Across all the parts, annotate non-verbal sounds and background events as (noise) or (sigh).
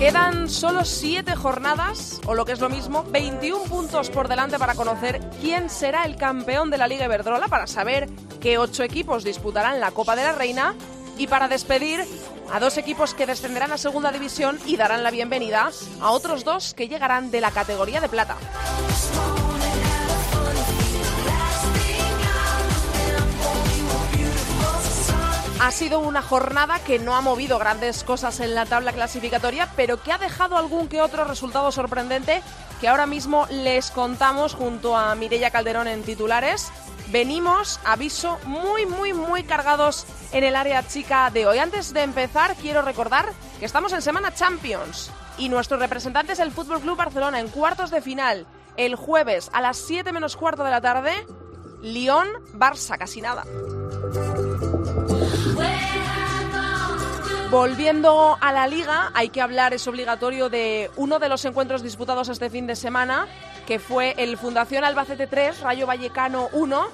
Quedan solo 7 jornadas, o lo que es lo mismo, 21 puntos por delante para conocer quién será el campeón de la Liga Iberdrola, para saber qué 8 equipos disputarán la Copa de la Reina y para despedir a dos equipos que descenderán a Segunda División y darán la bienvenida a otros dos que llegarán de la categoría de plata. Ha sido una jornada que no ha movido grandes cosas en la tabla clasificatoria, pero que ha dejado algún que otro resultado sorprendente que ahora mismo les contamos junto a Mireia Calderón en titulares. Venimos, aviso, muy, muy, muy cargados en el área chica de hoy. Antes de empezar, quiero recordar que estamos en Semana Champions y nuestro representante es el Fútbol Club Barcelona en cuartos de final el jueves a las 7 menos cuarto de la tarde. Lyon-Barça, casi nada. Volviendo a la liga, hay que hablar, es obligatorio, de uno de los encuentros disputados este fin de semana, que fue el Fundación Albacete 3, Rayo Vallecano 1.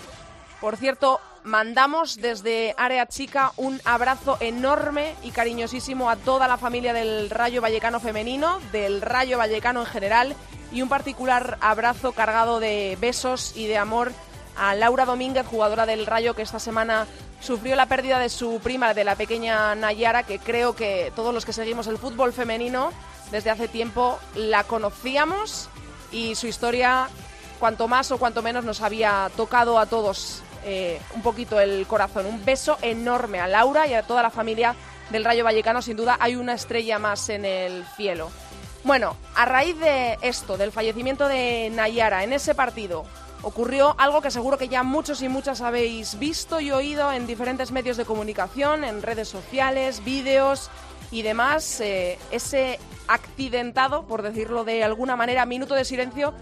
Por cierto, mandamos desde Área Chica un abrazo enorme y cariñosísimo a toda la familia del Rayo Vallecano femenino, del Rayo Vallecano en general, y un particular abrazo cargado de besos y de amor a Laura Domínguez, jugadora del Rayo, que esta semana sufrió la pérdida de su prima, de la pequeña Nayara, que creo que todos los que seguimos el fútbol femenino desde hace tiempo la conocíamos y su historia, cuanto más o cuanto menos, nos había tocado a todos eh, un poquito el corazón. Un beso enorme a Laura y a toda la familia del Rayo Vallecano. Sin duda hay una estrella más en el cielo. Bueno, a raíz de esto, del fallecimiento de Nayara en ese partido, ocurrió algo que seguro que ya muchos y muchas habéis visto y oído en diferentes medios de comunicación, en redes sociales, vídeos y demás. Eh, ese accidentado, por decirlo de alguna manera, minuto de silencio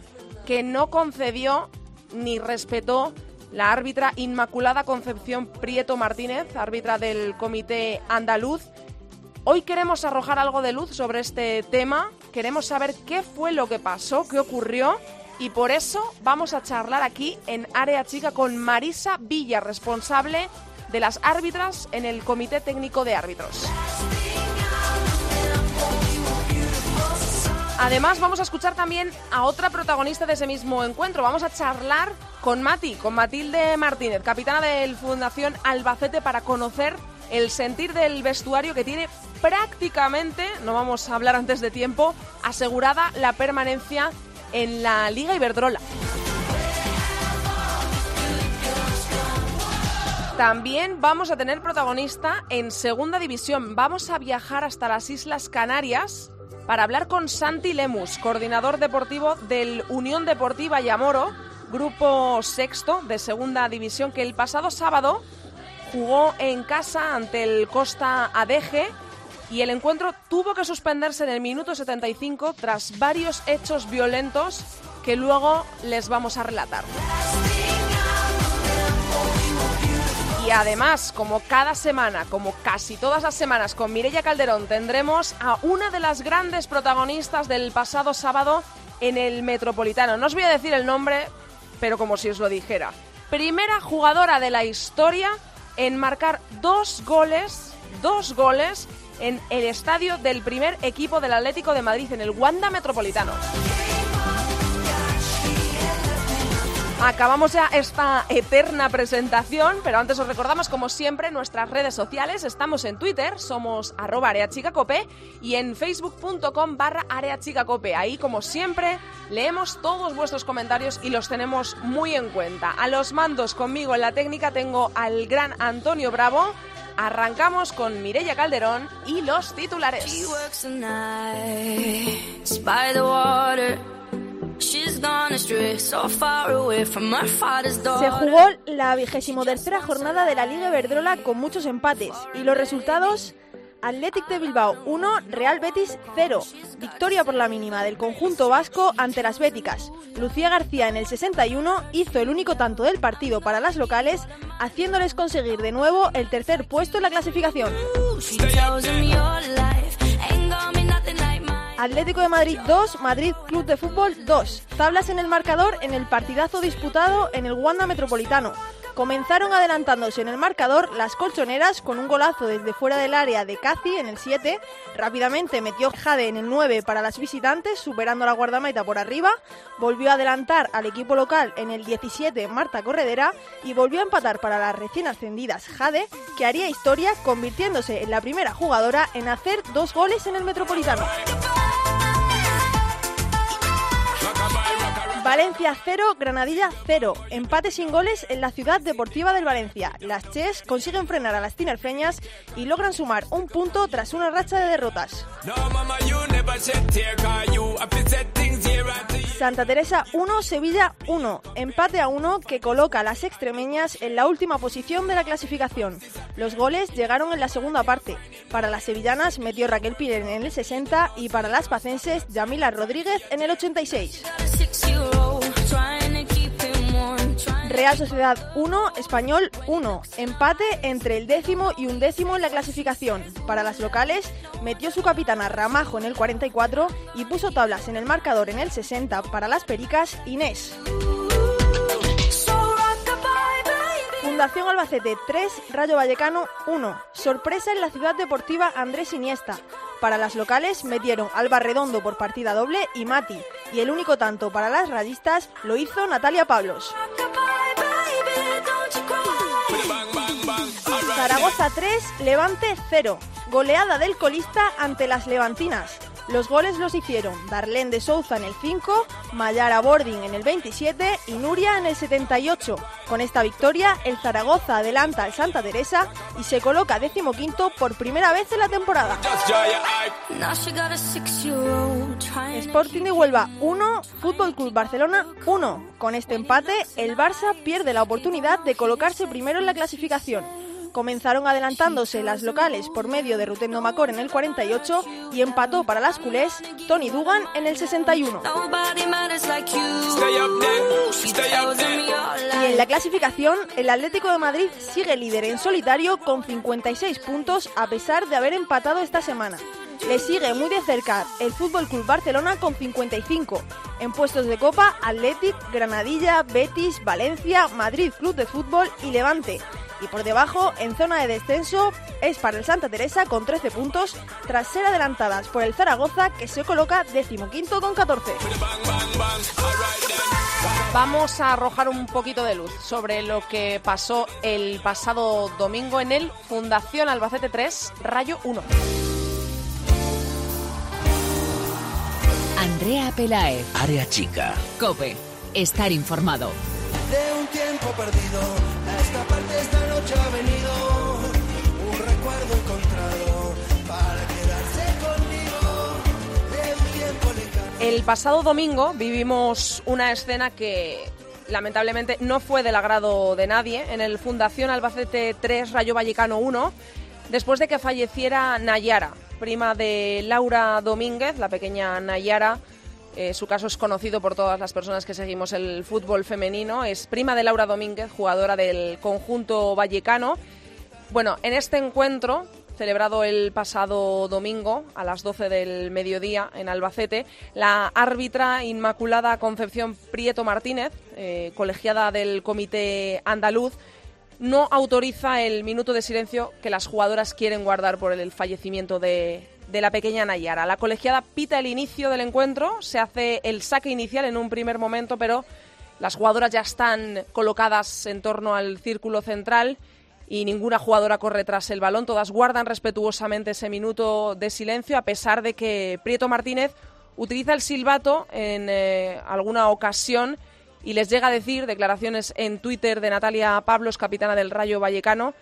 que no concedió ni respetó la árbitra Inmaculada Concepción Prieto Martínez, árbitra del Comité Andaluz. Hoy queremos arrojar algo de luz sobre este tema, queremos saber qué fue lo que pasó, qué ocurrió y por eso vamos a charlar aquí en Área Chica con Marisa Villa, responsable de las árbitras en el Comité Técnico de Árbitros. Además, vamos a escuchar también a otra protagonista de ese mismo encuentro. Vamos a charlar con Mati, con Matilde Martínez, capitana del Fundación Albacete, para conocer el sentir del vestuario que tiene prácticamente, no vamos a hablar antes de tiempo, asegurada la permanencia en la Liga Iberdrola. También vamos a tener protagonista en Segunda División. Vamos a viajar hasta las Islas Canarias para hablar con Santi Lemus, coordinador deportivo del Unión Deportiva Yamoro, grupo sexto de Segunda División, que el pasado sábado jugó en casa ante el Costa Adeje y el encuentro tuvo que suspenderse en el minuto 75 tras varios hechos violentos que luego les vamos a relatar. Y además, como cada semana, como casi todas las semanas con Mireia Calderón, tendremos a una de las grandes protagonistas del pasado sábado en el Metropolitano. No os voy a decir el nombre, pero como si os lo dijera. Primera jugadora de la historia en marcar dos goles, dos goles en el estadio del primer equipo del Atlético de Madrid, en el Wanda Metropolitano. Acabamos ya esta eterna presentación, pero antes os recordamos, como siempre, nuestras redes sociales. Estamos en Twitter, somos arroba areachicacope y en facebook.com barra areachicacope. Ahí, como siempre, leemos todos vuestros comentarios y los tenemos muy en cuenta. A los mandos conmigo en la técnica tengo al gran Antonio Bravo. Arrancamos con Mireia Calderón y los titulares. Se jugó la vigésimo tercera jornada de la Liga Iberdrola con muchos empates y los resultados Athletic de Bilbao 1, Real Betis 0. Victoria por la mínima del conjunto vasco ante las béticas. Lucía García en el 61 hizo el único tanto del partido para las locales, haciéndoles conseguir de nuevo el tercer puesto en la clasificación. Atlético de Madrid 2, Madrid Club de Fútbol 2. Tablas en el marcador en el partidazo disputado en el Wanda Metropolitano. Comenzaron adelantándose en el marcador las colchoneras con un golazo desde fuera del área de Casi en el 7. Rápidamente metió Jade en el 9 para las visitantes, superando la guardameta por arriba. Volvió a adelantar al equipo local en el 17 Marta Corredera y volvió a empatar para las recién ascendidas Jade, que haría historia convirtiéndose en la primera jugadora en hacer dos goles en el Metropolitano. Valencia 0, Granadilla 0. Empate sin goles en la ciudad deportiva del Valencia. Las Ches consiguen frenar a las tinerfeñas y logran sumar un punto tras una racha de derrotas. Santa Teresa 1, Sevilla 1. Empate a 1 que coloca a las extremeñas en la última posición de la clasificación. Los goles llegaron en la segunda parte. Para las sevillanas metió Raquel Piren en el 60 y para las pacenses Yamila Rodríguez en el 86. Real Sociedad 1, Español 1. Empate entre el décimo y un décimo en la clasificación. Para las locales, metió su capitana Ramajo en el 44 y puso tablas en el marcador en el 60 para las pericas Inés. Fundación Albacete 3, Rayo Vallecano 1. Sorpresa en la ciudad deportiva Andrés Iniesta. Para las locales metieron Alba Redondo por partida doble y Mati. Y el único tanto para las rayistas lo hizo Natalia Pablos. Zaragoza 3, Levante 0. Goleada del colista ante las levantinas. Los goles los hicieron Darlene de Souza en el 5, Mayara Bording en el 27 y Nuria en el 78. Con esta victoria, el Zaragoza adelanta al Santa Teresa y se coloca decimoquinto por primera vez en la temporada. Sporting de Huelva 1, Fútbol Club Barcelona 1. Con este empate, el Barça pierde la oportunidad de colocarse primero en la clasificación comenzaron adelantándose las locales por medio de Rutendo Macor en el 48 y empató para las culés Tony Dugan en el 61. Y en la clasificación, el Atlético de Madrid sigue líder en solitario con 56 puntos a pesar de haber empatado esta semana. Le sigue muy de cerca el Fútbol Club Barcelona con 55. En puestos de Copa, Athletic, Granadilla, Betis, Valencia, Madrid Club de Fútbol y Levante. Y por debajo, en zona de descenso, es para el Santa Teresa con 13 puntos, tras ser adelantadas por el Zaragoza, que se coloca decimoquinto con 14. Vamos a arrojar un poquito de luz sobre lo que pasó el pasado domingo en el Fundación Albacete 3, Rayo 1. Andrea Pelaez. Área chica. Cope. Estar informado. De un tiempo perdido, a esta parte esta noche ha venido un recuerdo encontrado para quedarse conmigo. El pasado domingo vivimos una escena que lamentablemente no fue del agrado de nadie en el Fundación Albacete 3 Rayo Vallecano 1 después de que falleciera Nayara, prima de Laura Domínguez, la pequeña Nayara. Eh, su caso es conocido por todas las personas que seguimos el fútbol femenino. Es prima de Laura Domínguez, jugadora del conjunto vallecano. Bueno, en este encuentro, celebrado el pasado domingo a las 12 del mediodía en Albacete, la árbitra Inmaculada Concepción Prieto Martínez, eh, colegiada del Comité Andaluz, no autoriza el minuto de silencio que las jugadoras quieren guardar por el fallecimiento de, de la pequeña Nayara. La colegiada pita el inicio del encuentro, se hace el saque inicial en un primer momento, pero las jugadoras ya están colocadas en torno al círculo central y ninguna jugadora corre tras el balón. Todas guardan respetuosamente ese minuto de silencio, a pesar de que Prieto Martínez utiliza el silbato en eh, alguna ocasión y les llega a decir declaraciones en Twitter de Natalia Pablos, capitana del Rayo Vallecano,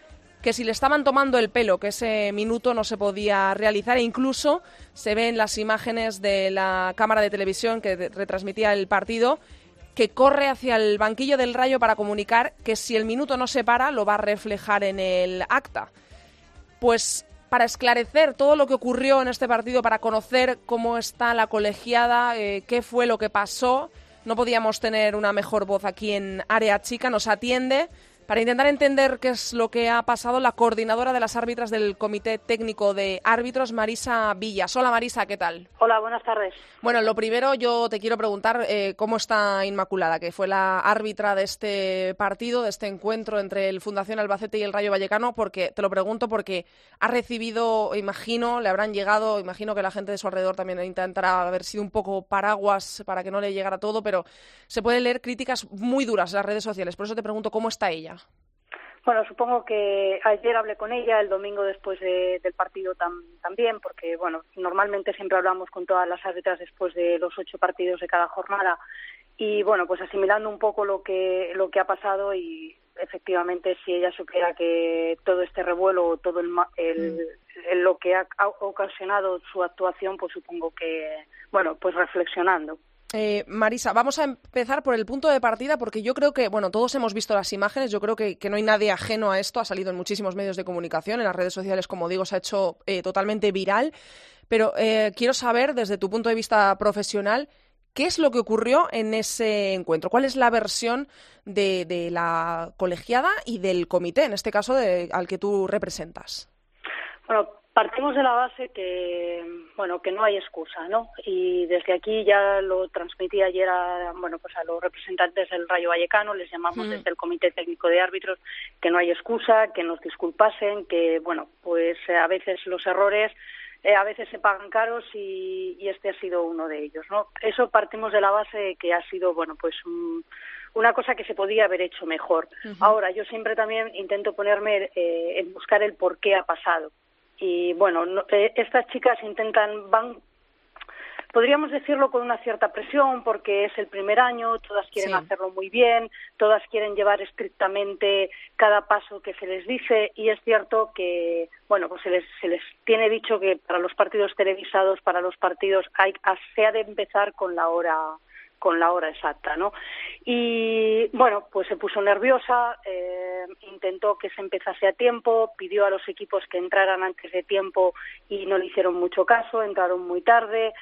que si le estaban tomando el pelo, que ese minuto no se podía realizar e incluso se ven las imágenes de la cámara de televisión que retransmitía el partido que corre hacia el banquillo del Rayo para comunicar que si el minuto no se para lo va a reflejar en el acta. Pues para esclarecer todo lo que ocurrió en este partido, para conocer cómo está la colegiada, eh, qué fue lo que pasó. No podíamos tener una mejor voz aquí en Área Chica. Nos atiende para intentar entender qué es lo que ha pasado la coordinadora de las árbitras del Comité Técnico de Árbitros, Marisa Villas. Hola Marisa, ¿qué tal? Hola, buenas tardes. Bueno, lo primero yo te quiero preguntar eh, cómo está Inmaculada, que fue la árbitra de este partido, de este encuentro entre el Fundación Albacete y el Rayo Vallecano, porque te lo pregunto porque ha recibido, imagino, le habrán llegado, imagino que la gente de su alrededor también intentará haber sido un poco paraguas para que no le llegara todo, pero se pueden leer críticas muy duras en las redes sociales. Por eso te pregunto cómo está ella. Bueno, supongo que ayer hablé con ella, el domingo después del partido también, porque bueno, normalmente siempre hablamos con todas las árbitras después de los ocho partidos de cada jornada y bueno, pues asimilando un poco lo que lo que ha pasado y efectivamente si ella supiera que todo este revuelo, todo el, mm. lo que ha ocasionado su actuación, pues supongo que bueno, pues reflexionando. Eh, Marisa, vamos a empezar por el punto de partida porque yo creo que, bueno, todos hemos visto las imágenes, yo creo que, no hay nadie ajeno a esto, ha salido en muchísimos medios de comunicación, en las redes sociales, como digo, se ha hecho eh, totalmente viral, pero eh, quiero saber, desde tu punto de vista profesional, ¿qué es lo que ocurrió en ese encuentro? ¿Cuál es la versión de, de la colegiada y del comité, en este caso, al que tú representas? Bueno, Partimos de la base que, bueno, que no hay excusa, ¿no? Y desde aquí ya lo transmití ayer a, bueno, pues a los representantes del Rayo Vallecano, les llamamos desde el Comité Técnico de Árbitros, que no hay excusa, que nos disculpasen, que, bueno, pues a veces los errores eh, a veces se pagan caros y, este ha sido uno de ellos, ¿no? Eso partimos de la base que ha sido, bueno, pues una cosa que se podía haber hecho mejor. Ahora, yo siempre también intento ponerme eh, en buscar el por qué ha pasado y bueno, eh, estas chicas intentan, van, podríamos decirlo con una cierta presión porque es el primer año, todas quieren hacerlo muy bien, todas quieren llevar estrictamente cada paso que se les dice y es cierto que, bueno, pues se les, se les tiene dicho que para los partidos televisados, para los partidos, hay, se ha de empezar con la hora con la hora exacta, ¿no? Y bueno, pues se puso nerviosa, eh, intentó que se empezase a tiempo, pidió a los equipos que entraran antes de tiempo y no le hicieron mucho caso, entraron muy tarde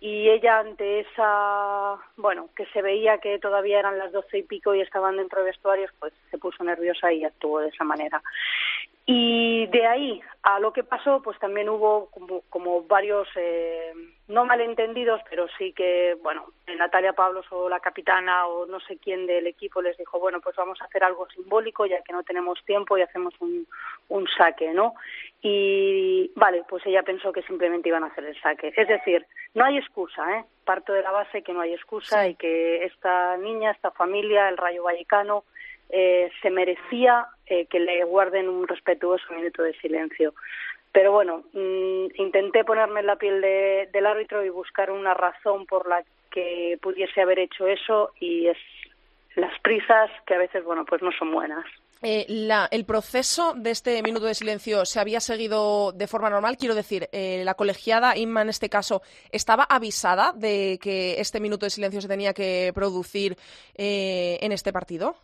y ella ante esa, bueno, que se veía que todavía eran las doce y pico y estaban dentro de vestuarios, pues se puso nerviosa y actuó de esa manera. Y de ahí a lo que pasó, pues también hubo como, como varios, eh, no malentendidos, pero sí que, bueno, Natalia Pablos o la capitana o no sé quién del equipo les dijo, bueno, pues vamos a hacer algo simbólico ya que no tenemos tiempo y hacemos un, un saque, ¿no? Y vale, pues ella pensó que simplemente iban a hacer el saque. Es decir, no hay excusa, ¿eh? Parto de la base que no hay excusa y que esta niña, esta familia, el Rayo Vallecano, eh, se merecía eh, que le guarden un respetuoso minuto de silencio. Pero bueno, mm, intenté ponerme en la piel del árbitro y buscar una razón por la que pudiese haber hecho eso y es las prisas que a veces, bueno, pues no son buenas. Eh, la, el proceso de este minuto de silencio se había seguido de forma normal. Quiero decir, eh, la colegiada, Inma en este caso, ¿estaba avisada de que este minuto de silencio se tenía que producir eh, en este partido?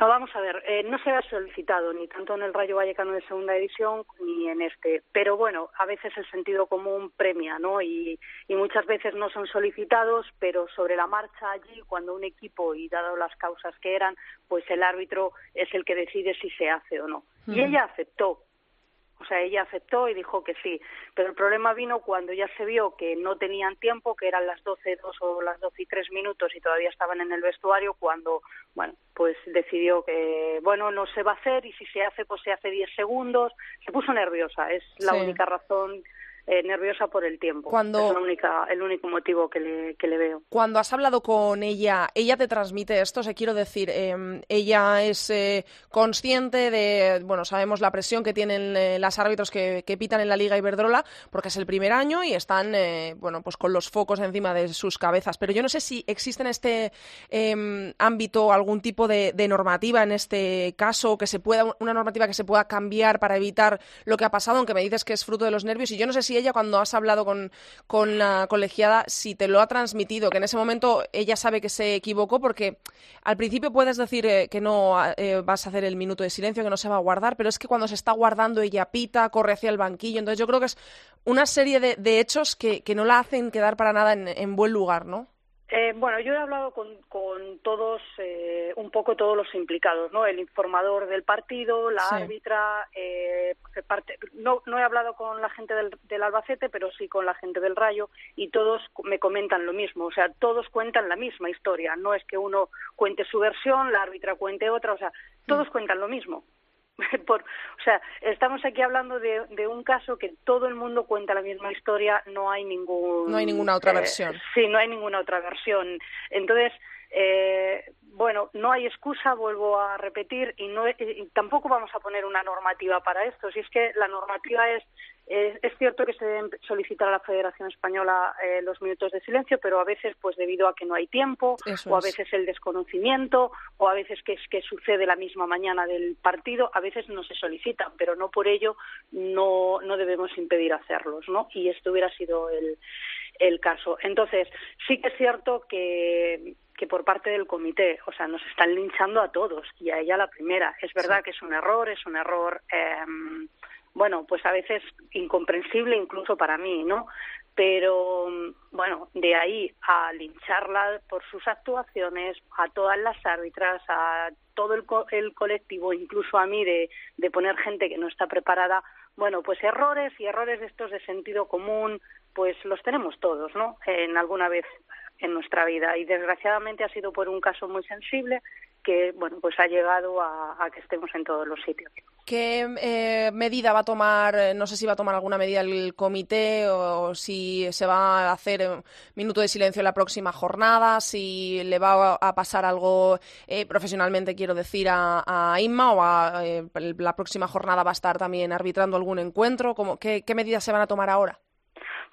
No, vamos a ver, eh, no se ha solicitado ni tanto en el Rayo Vallecano de segunda edición ni en este, pero bueno, a veces el sentido común premia, ¿no? Y, y muchas veces no son solicitados, pero sobre la marcha allí, cuando un equipo, y dado las causas que eran, pues el árbitro es el que decide si se hace o no. Y ella aceptó, o sea, ella aceptó y dijo que sí. Pero el problema vino cuando ya se vio que no tenían tiempo, que eran las 12, 2 o las 12 y 3 minutos y todavía estaban en el vestuario, cuando, bueno, pues decidió que, bueno, no se va a hacer y si se hace, pues se hace 10 segundos. Se puso nerviosa, es la única razón eh, nerviosa por el tiempo. Cuando, es la única, el único motivo que le, que le veo. Cuando has hablado con ella, ¿ella te transmite esto? se quiero decir, eh, ella es eh, consciente de, bueno, sabemos la presión que tienen eh, las árbitros que, que, pitan en la Liga Iberdrola, porque es el primer año y están, bueno, pues con los focos encima de sus cabezas. Pero yo no sé si existe en este em, ámbito algún tipo de, de, normativa en este caso, que se pueda, una normativa que se pueda cambiar para evitar lo que ha pasado, aunque me dices que es fruto de los nervios, y yo no sé si ella cuando has hablado con, con la colegiada si te lo ha transmitido, que en ese momento ella sabe que se equivocó porque al principio puedes decir eh, que no eh, vas a hacer el minuto de silencio, que no se va a guardar, pero es que cuando se está guardando ella pita, corre hacia el banquillo, entonces yo creo que es una serie de, hechos que, que, no la hacen quedar para nada en buen lugar, ¿no? Eh, bueno, yo he hablado con, con todos, eh, un poco todos los implicados, ¿no? El informador del partido, la árbitra, eh, parte, no, no he hablado con la gente del, del, Albacete, pero sí con la gente del Rayo y todos me comentan lo mismo, o sea, todos cuentan la misma historia, no es que uno cuente su versión, la árbitra cuente otra, o sea, todos mm. cuentan lo mismo. (laughs) Por, o sea, estamos aquí hablando de, de, un caso que todo el mundo cuenta la misma historia, no hay ningún... No hay ninguna otra eh, versión. Sí, no hay ninguna otra versión. Entonces, eh, bueno, no hay excusa, vuelvo a repetir, y, no, y tampoco vamos a poner una normativa para esto. Si es que la normativa es es, es, cierto que se deben solicitar a la Federación Española eh, los minutos de silencio, pero a veces, pues debido a que no hay tiempo, Eso o a veces el desconocimiento, o a veces que, es, que sucede la misma mañana del partido, a veces no se solicitan, pero no por ello no, no debemos impedir hacerlos, ¿no? Y esto hubiera sido el, el caso. Entonces, sí que es cierto que que por parte del comité, o sea, nos están linchando a todos y a ella la primera. Es verdad sí. que es un error, es un error eh, bueno, pues a veces incomprensible incluso para mí, ¿no? Pero bueno, de ahí a lincharla por sus actuaciones, a todas las árbitras, a todo el, co el colectivo, incluso a mí, de, de poner gente que no está preparada, bueno, pues errores y errores de estos de sentido común, pues los tenemos todos, ¿no? En alguna vez en nuestra vida y desgraciadamente ha sido por un caso muy sensible que bueno pues ha llegado a, que estemos en todos los sitios. ¿Qué eh, medida va a tomar? Eh, no sé si va a tomar alguna medida el comité o si se va a hacer un minuto de silencio en la próxima jornada, si le va a pasar algo eh, profesionalmente, quiero decir, a, a Inma o a, eh, la próxima jornada va a estar también arbitrando algún encuentro. ¿Cómo, qué, ¿Qué medidas se van a tomar ahora?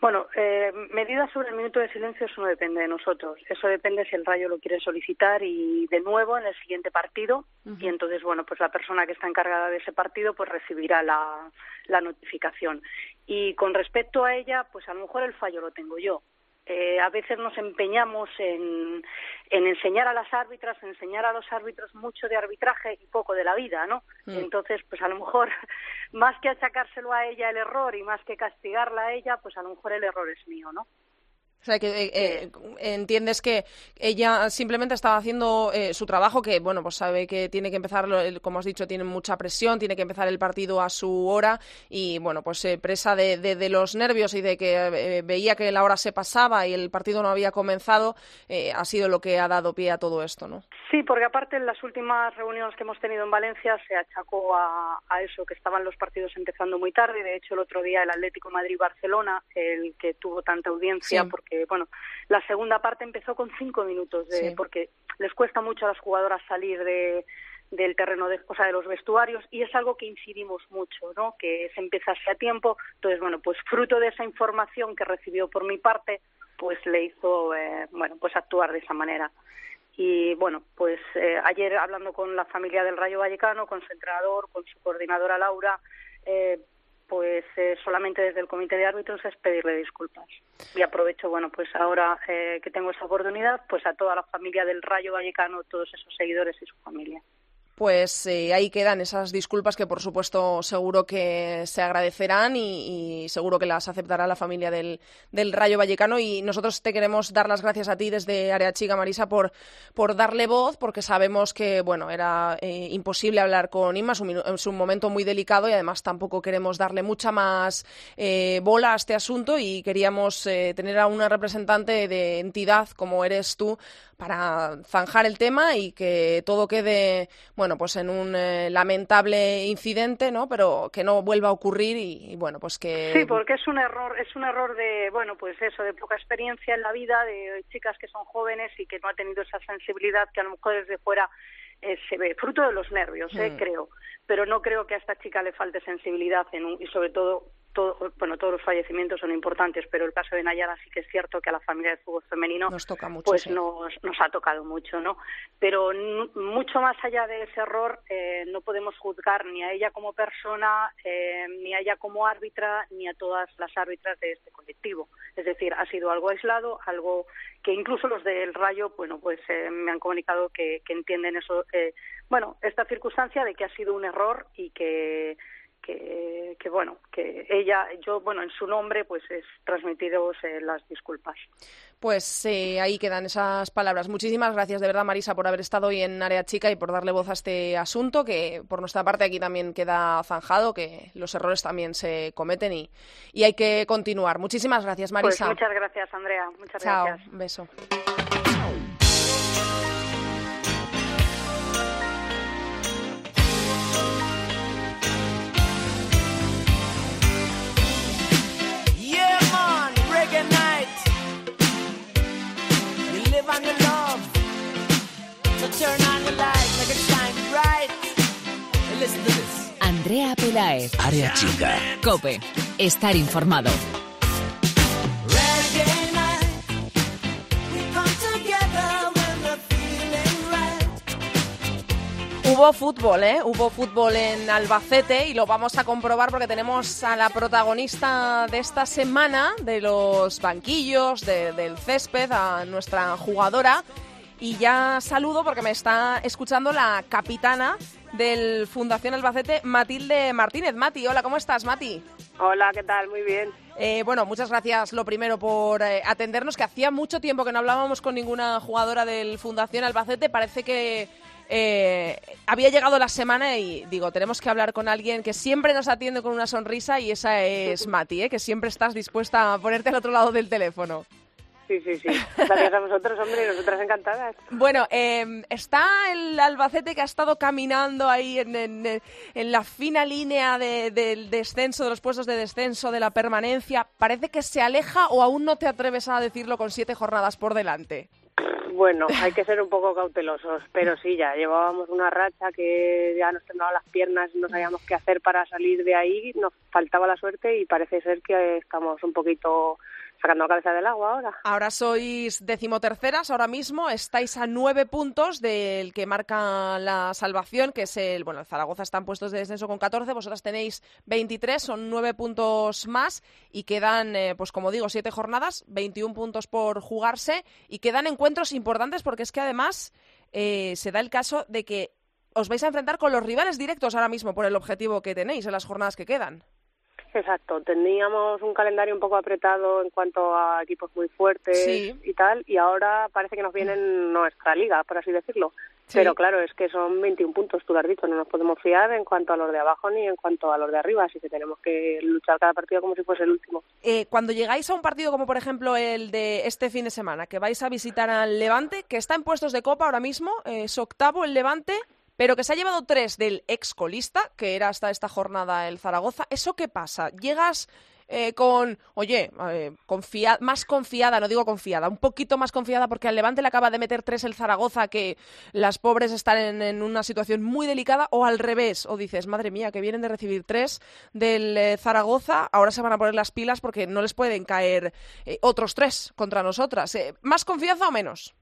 Bueno, eh, medidas sobre el minuto de silencio, eso no depende de nosotros. Eso depende si el Rayo lo quiere solicitar y de nuevo en el siguiente partido. Uh -huh. Y entonces, bueno, pues la persona que está encargada de ese partido pues recibirá la, la notificación. Y con respecto a ella, pues a lo mejor el fallo lo tengo yo eh, a veces nos empeñamos en, en, enseñar a las árbitras, en enseñar a los árbitros mucho de arbitraje y poco de la vida, ¿no? Mm. Entonces, pues a lo mejor, (laughs) más que achacárselo a ella el error y más que castigarla a ella, pues a lo mejor el error es mío, ¿no? O sea, que eh, eh, entiendes que ella simplemente estaba haciendo eh, su trabajo, que bueno, pues sabe que tiene que empezar, como has dicho, tiene mucha presión, tiene que empezar el partido a su hora y bueno, pues eh, presa de, de, de, los nervios y de que eh, veía que la hora se pasaba y el partido no había comenzado, ha sido lo que ha dado pie a todo esto, ¿no? Sí, porque aparte en las últimas reuniones que hemos tenido en Valencia se achacó a, a eso, que estaban los partidos empezando muy tarde. De hecho, el otro día el Atlético Madrid-Barcelona, el que tuvo tanta audiencia, sí. porque bueno, la segunda parte empezó con cinco minutos, de, sí. porque les cuesta mucho a las jugadoras salir de, del terreno de, o sea, de los vestuarios y es algo que incidimos mucho, ¿no? Que se empezase a tiempo. Entonces, bueno, pues fruto de esa información que recibió por mi parte, pues le hizo, eh, bueno, pues actuar de esa manera. Y bueno, pues eh, ayer hablando con la familia del Rayo Vallecano, con su entrenador, con su coordinadora Laura, eh, pues eh, solamente desde el comité de árbitros es pedirle disculpas. Y aprovecho, bueno, pues ahora eh, que tengo esa oportunidad, pues a toda la familia del Rayo Vallecano, todos esos seguidores y su familia pues eh, ahí quedan esas disculpas que por supuesto seguro que se agradecerán y, seguro que las aceptará la familia del, del, Rayo Vallecano. Y nosotros te queremos dar las gracias a ti desde Área Chica Marisa por, por darle voz porque sabemos que bueno era eh, imposible hablar con Inma, es un, es un, momento muy delicado y además tampoco queremos darle mucha más eh, bola a este asunto. Y queríamos eh, tener a una representante de entidad como eres tú para zanjar el tema y que todo quede bueno pues en un eh, lamentable incidente no pero que no vuelva a ocurrir y, y, bueno pues que sí porque es un error es un error de bueno pues eso de poca experiencia en la vida de chicas que son jóvenes y que no ha tenido esa sensibilidad que a lo mejor desde fuera eh, se ve fruto de los nervios eh, mm. creo pero no creo que a esta chica le falte sensibilidad en un, y sobre todo bueno, todos los fallecimientos son importantes, pero el caso de Nayara sí que es cierto que a la familia de fútbol femenino nos toca mucho, pues nos, nos ha tocado mucho, ¿no? Pero mucho más allá de ese error, eh, no podemos juzgar ni a ella como persona, eh, ni a ella como árbitra, ni a todas las árbitras de este colectivo. Es decir, ha sido algo aislado, algo que incluso los del Rayo, bueno, pues eh, me han comunicado que, que entienden eso, eh, bueno, esta circunstancia de que ha sido un error y que que, bueno, que ella, yo, bueno, en su nombre, pues es transmitiros eh, las disculpas. Pues eh, ahí quedan esas palabras. Muchísimas gracias de verdad, Marisa, por haber estado hoy en Área Chica y por darle voz a este asunto, que por nuestra parte aquí también queda zanjado, que los errores también se cometen y, y hay que continuar. Muchísimas gracias, pues Marisa. Pues muchas gracias, Andrea. Muchas Chao, gracias. Un beso. Andrea Pelaez. Área chica. Cope. Estar informado. Hubo fútbol, ¿eh? Hubo fútbol en Albacete y lo vamos a comprobar porque tenemos a la protagonista de esta semana, de los banquillos, del césped, a nuestra jugadora. Y ya saludo porque me está escuchando la capitana del Fundación Albacete, Matilde Martínez. Mati, hola, ¿cómo estás, Mati? Hola, ¿qué tal? Muy bien. Eh, bueno, muchas gracias lo primero por eh, atendernos, que hacía mucho tiempo que no hablábamos con ninguna jugadora del Fundación Albacete. Parece que eh, había llegado la semana y digo, tenemos que hablar con alguien que siempre nos atiende con una sonrisa y esa es (laughs) Mati, que siempre estás dispuesta a ponerte al otro lado del teléfono. Sí, sí, sí. Gracias a vosotros, hombre, y nosotras encantadas. Bueno, eh, está el Albacete que ha estado caminando ahí en, en, la fina línea del descenso, de los puestos de descenso, de la permanencia. ¿Parece que se aleja o aún no te atreves a decirlo con siete jornadas por delante? Bueno, hay que ser un poco cautelosos, pero sí, ya llevábamos una racha que ya nos temblaban las piernas, no sabíamos qué hacer para salir de ahí, nos faltaba la suerte y parece ser que estamos un poquito sacando cabeza del agua ahora. Ahora sois decimoterceras, ahora mismo estáis a nueve puntos del que marca la salvación, que es el, bueno, Zaragoza está en puestos de descenso con 14, vosotras tenéis 23, son nueve puntos más y quedan, eh, pues como digo, siete jornadas, 21 puntos por jugarse y quedan encuentros importantes porque es que además eh, se da el caso de que os vais a enfrentar con los rivales directos ahora mismo por el objetivo que tenéis en las jornadas que quedan. Exacto, teníamos un calendario un poco apretado en cuanto a equipos muy fuertes y tal, y ahora parece que nos vienen nuestra liga, por así decirlo. Pero claro, es que son 21 puntos, tú lo has dicho, no nos podemos fiar en cuanto a los de abajo ni en cuanto a los de arriba, así que tenemos que luchar cada partido como si fuese el último. Eh, cuando llegáis a un partido como por ejemplo el de este fin de semana, que vais a visitar al Levante, que está en puestos de copa ahora mismo, es octavo el Levante, pero que se ha llevado tres del ex colista, que era hasta esta jornada el Zaragoza. ¿Eso qué pasa? ¿Llegas eh, con, oye, eh, más confiada, no digo confiada, un poquito más confiada porque al Levante le acaba de meter tres el Zaragoza, que las pobres están en, una situación muy delicada, o al revés, o dices, madre mía, que vienen de recibir tres del eh, Zaragoza, ahora se van a poner las pilas porque no les pueden caer otros tres contra nosotras. ¿Más confianza o menos?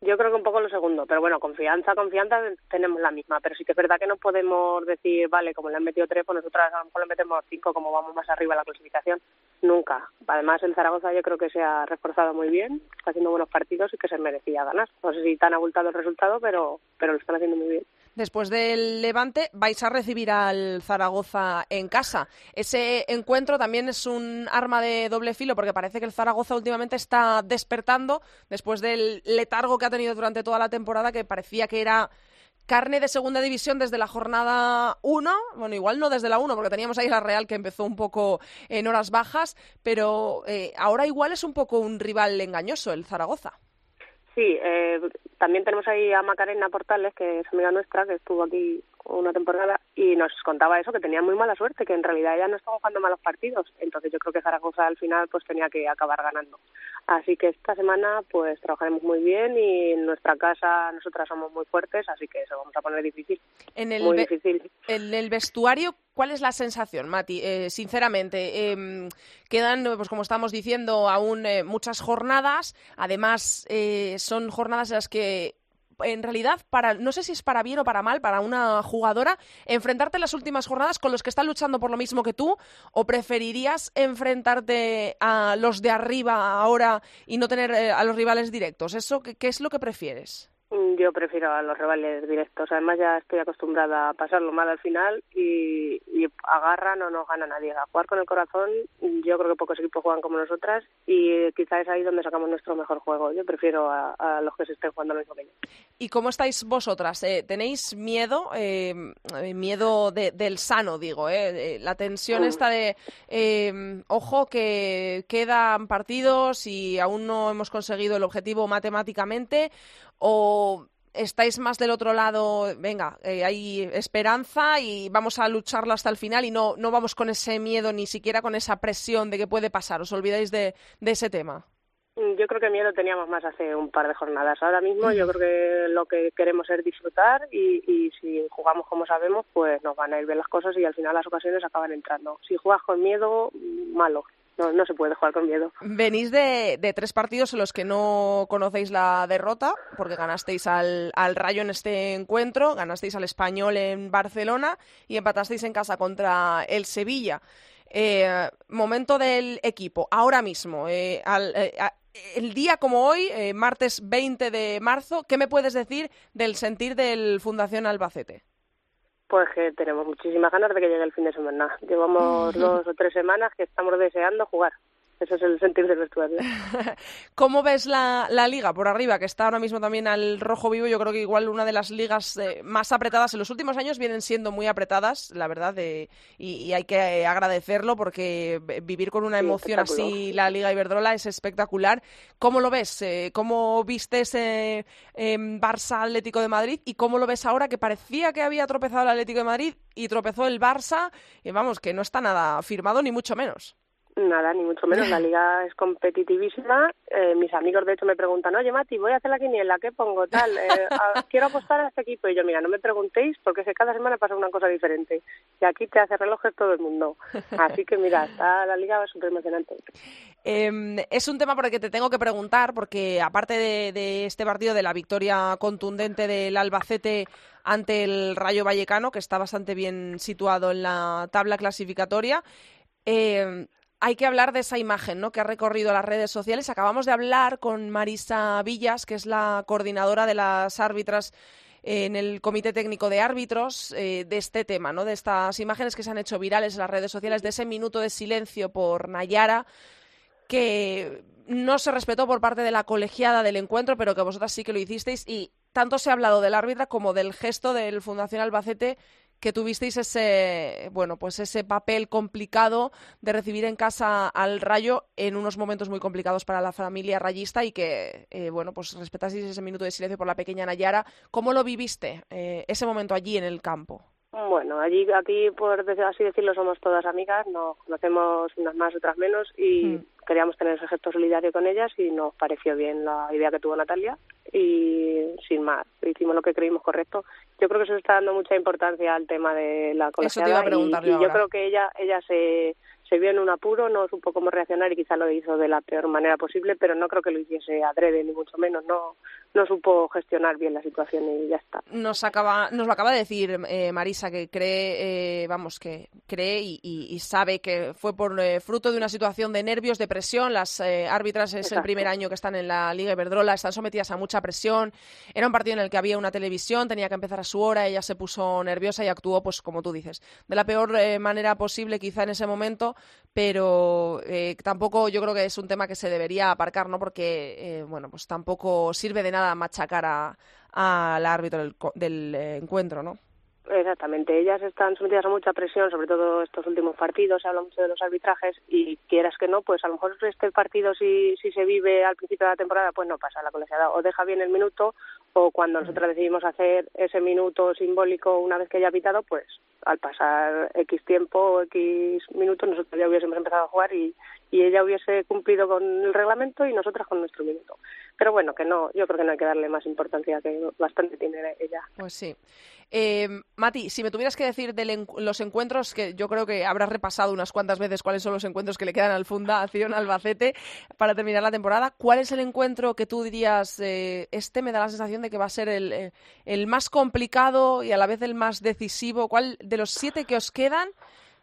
Yo creo que un poco lo segundo, pero bueno, confianza, confianza tenemos la misma, pero sí que es verdad que no podemos decir, vale, como le han metido tres, pues nosotras a lo mejor le metemos cinco como vamos más arriba en la clasificación. Nunca. Además, el Zaragoza yo creo que se ha reforzado muy bien, está haciendo buenos partidos y que se merecía ganar. No sé si tan abultado el resultado, pero, pero lo están haciendo muy bien. Después del Levante vais a recibir al Zaragoza en casa. Ese encuentro también es un arma de doble filo porque parece que el Zaragoza últimamente está despertando después del letargo que ha tenido durante toda la temporada que parecía que era carne de segunda división desde la jornada 1, bueno, igual no desde la 1, porque teníamos ahí la Real que empezó un poco en horas bajas, pero eh, ahora igual es un poco un rival engañoso el Zaragoza. Sí, eh, también tenemos ahí a Macarena Portales, que es amiga nuestra, que estuvo aquí una temporada y nos contaba eso, que tenía muy mala suerte, que en realidad ella no estaba jugando malos partidos. Entonces yo creo que Zaragoza al final pues tenía que acabar ganando. Así que esta semana pues trabajaremos muy bien y en nuestra casa nosotras somos muy fuertes, así que eso vamos a poner difícil. En el, muy difícil. En el vestuario, ¿cuál es la sensación, Mati? Eh, sinceramente, eh, quedan, pues como estamos diciendo, aún eh, muchas jornadas. Además, eh, son jornadas en las que en realidad, para, no sé si es para bien o para mal, para una jugadora, enfrentarte en las últimas jornadas con los que están luchando por lo mismo que tú, o preferirías enfrentarte a los de arriba ahora y no tener eh, a los rivales directos? ¿Eso qué, qué es lo que prefieres? Yo prefiero a los rivales directos. Además, ya estoy acostumbrada a pasarlo mal al final y, y agarran o no gana nadie. A jugar con el corazón, yo creo que pocos equipos juegan como nosotras y quizás es ahí donde sacamos nuestro mejor juego. Yo prefiero a, a los que se estén jugando lo mismo que yo. ¿Y cómo estáis vosotras? Eh, ¿Tenéis miedo? Eh, miedo de, del sano, digo. Eh? La tensión esta de, eh, ojo, que quedan partidos y aún no hemos conseguido el objetivo matemáticamente o estáis más del otro lado, venga, eh, hay esperanza y vamos a lucharlo hasta el final y no, no vamos con ese miedo ni siquiera con esa presión de que puede pasar, os olvidáis de, de ese tema. Yo creo que miedo teníamos más hace un par de jornadas. Ahora mismo yo creo que lo que queremos es disfrutar y, y si jugamos como sabemos, pues nos van a ir bien las cosas y al final las ocasiones acaban entrando. Si juegas con miedo, malo no, no se puede jugar con miedo. Venís de, de, tres partidos en los que no conocéis la derrota, porque ganasteis al, al, Rayo en este encuentro, ganasteis al Español en Barcelona y empatasteis en casa contra el Sevilla. Eh, momento del equipo, ahora mismo, eh, al, eh, el día como hoy, martes 20 de marzo, ¿qué me puedes decir del sentir del Fundación Albacete? Pues que tenemos muchísimas ganas de que llegue el fin de semana. Llevamos dos o tres semanas que estamos deseando jugar. Ese es el sentir del vestuario. (laughs) ¿Cómo ves la, la, liga por arriba, que está ahora mismo también al rojo vivo? Yo creo que igual una de las ligas eh, más apretadas en los últimos años vienen siendo muy apretadas, la verdad, eh, y, y, hay que agradecerlo porque vivir con una emoción sí, así la Liga Iberdrola es espectacular. ¿Cómo lo ves? Eh, ¿Cómo viste ese Barça Atlético de Madrid y cómo lo ves ahora que parecía que había tropezado el Atlético de Madrid y tropezó el Barça? Y vamos, que no está nada firmado ni mucho menos. Nada, ni mucho menos. La liga es competitivísima. Eh, mis amigos, de hecho, me preguntan, oye, Mati, voy a hacer la quiniela, ¿qué pongo? Tal, eh, a, (laughs) quiero apostar a este equipo. Y yo, mira, no me preguntéis porque sé, cada semana pasa una cosa diferente. Y aquí te hace relojes todo el mundo. Así que, mira, está la liga súper emocionante. Eh, es un tema por el que te tengo que preguntar, porque aparte de, de este partido, de la victoria contundente del Albacete ante el Rayo Vallecano, que está bastante bien situado en la tabla clasificatoria, eh, hay que hablar de esa imagen ¿no? que ha recorrido las redes sociales. Acabamos de hablar con Marisa Villas, que es la coordinadora de las árbitras en el Comité Técnico de Árbitros, eh, de este tema, ¿no? de estas imágenes que se han hecho virales en las redes sociales, de ese minuto de silencio por Nayara, que no se respetó por parte de la colegiada del encuentro, pero que vosotras sí que lo hicisteis. Y tanto se ha hablado del árbitra como del gesto del Fundación Albacete que tuvisteis ese bueno pues ese papel complicado de recibir en casa al Rayo en unos momentos muy complicados para la familia rayista y que eh, bueno pues respetasteis ese minuto de silencio por la pequeña Nayara. Cómo lo viviste eh, ese momento allí en el campo bueno, allí, aquí, por así decirlo, somos todas amigas, nos conocemos unas más, otras menos, y mm. queríamos tener ese gesto solidario con ellas y nos pareció bien la idea que tuvo Natalia, y sin más, hicimos lo que creímos correcto. Yo creo que eso está dando mucha importancia al tema de la colegiada, y, y yo creo que ella, ella se se vio en un apuro, no supo cómo reaccionar y quizá lo hizo de la peor manera posible, pero no creo que lo hiciese adrede, ni mucho menos. No, no supo gestionar bien la situación y ya está. Nos acaba, nos lo acaba de decir eh, Marisa, que cree, eh, vamos, que cree y, y, y, sabe que fue por eh, fruto de una situación de nervios, de presión. Las eh, árbitras es Exacto. el primer año que están en la Liga Iberdrola, están sometidas a mucha presión. Era un partido en el que había una televisión, tenía que empezar a su hora, ella se puso nerviosa y actuó, pues como tú dices, de la peor eh, manera posible quizá en ese momento pero eh, tampoco yo creo que es un tema que se debería aparcar, ¿no? Porque, eh, bueno, pues tampoco sirve de nada machacar al árbitro del, del eh, encuentro, ¿no? Exactamente, ellas están sometidas a mucha presión, sobre todo estos últimos partidos, se habla mucho de los arbitrajes y quieras que no, pues a lo mejor este partido si, si se vive al principio de la temporada, pues no pasa la colegiada, o deja bien el minuto o cuando nosotras decidimos hacer ese minuto simbólico una vez que haya pitado, pues al pasar X tiempo o X minutos nosotros ya hubiésemos empezado a jugar y, y ella hubiese cumplido con el reglamento y nosotras con nuestro minuto. Pero bueno, que no, yo creo que no hay que darle más importancia, que bastante tiene ella. Pues sí. Eh, Mati, si me tuvieras que decir de los encuentros, que yo creo que habrás repasado unas cuantas veces cuáles son los encuentros que le quedan al Fundación Albacete para terminar la temporada, ¿cuál es el encuentro que tú dirías, eh, este me da la sensación de que va a ser el, eh, el más complicado y a la vez el más decisivo? ¿Cuál de los siete que os quedan,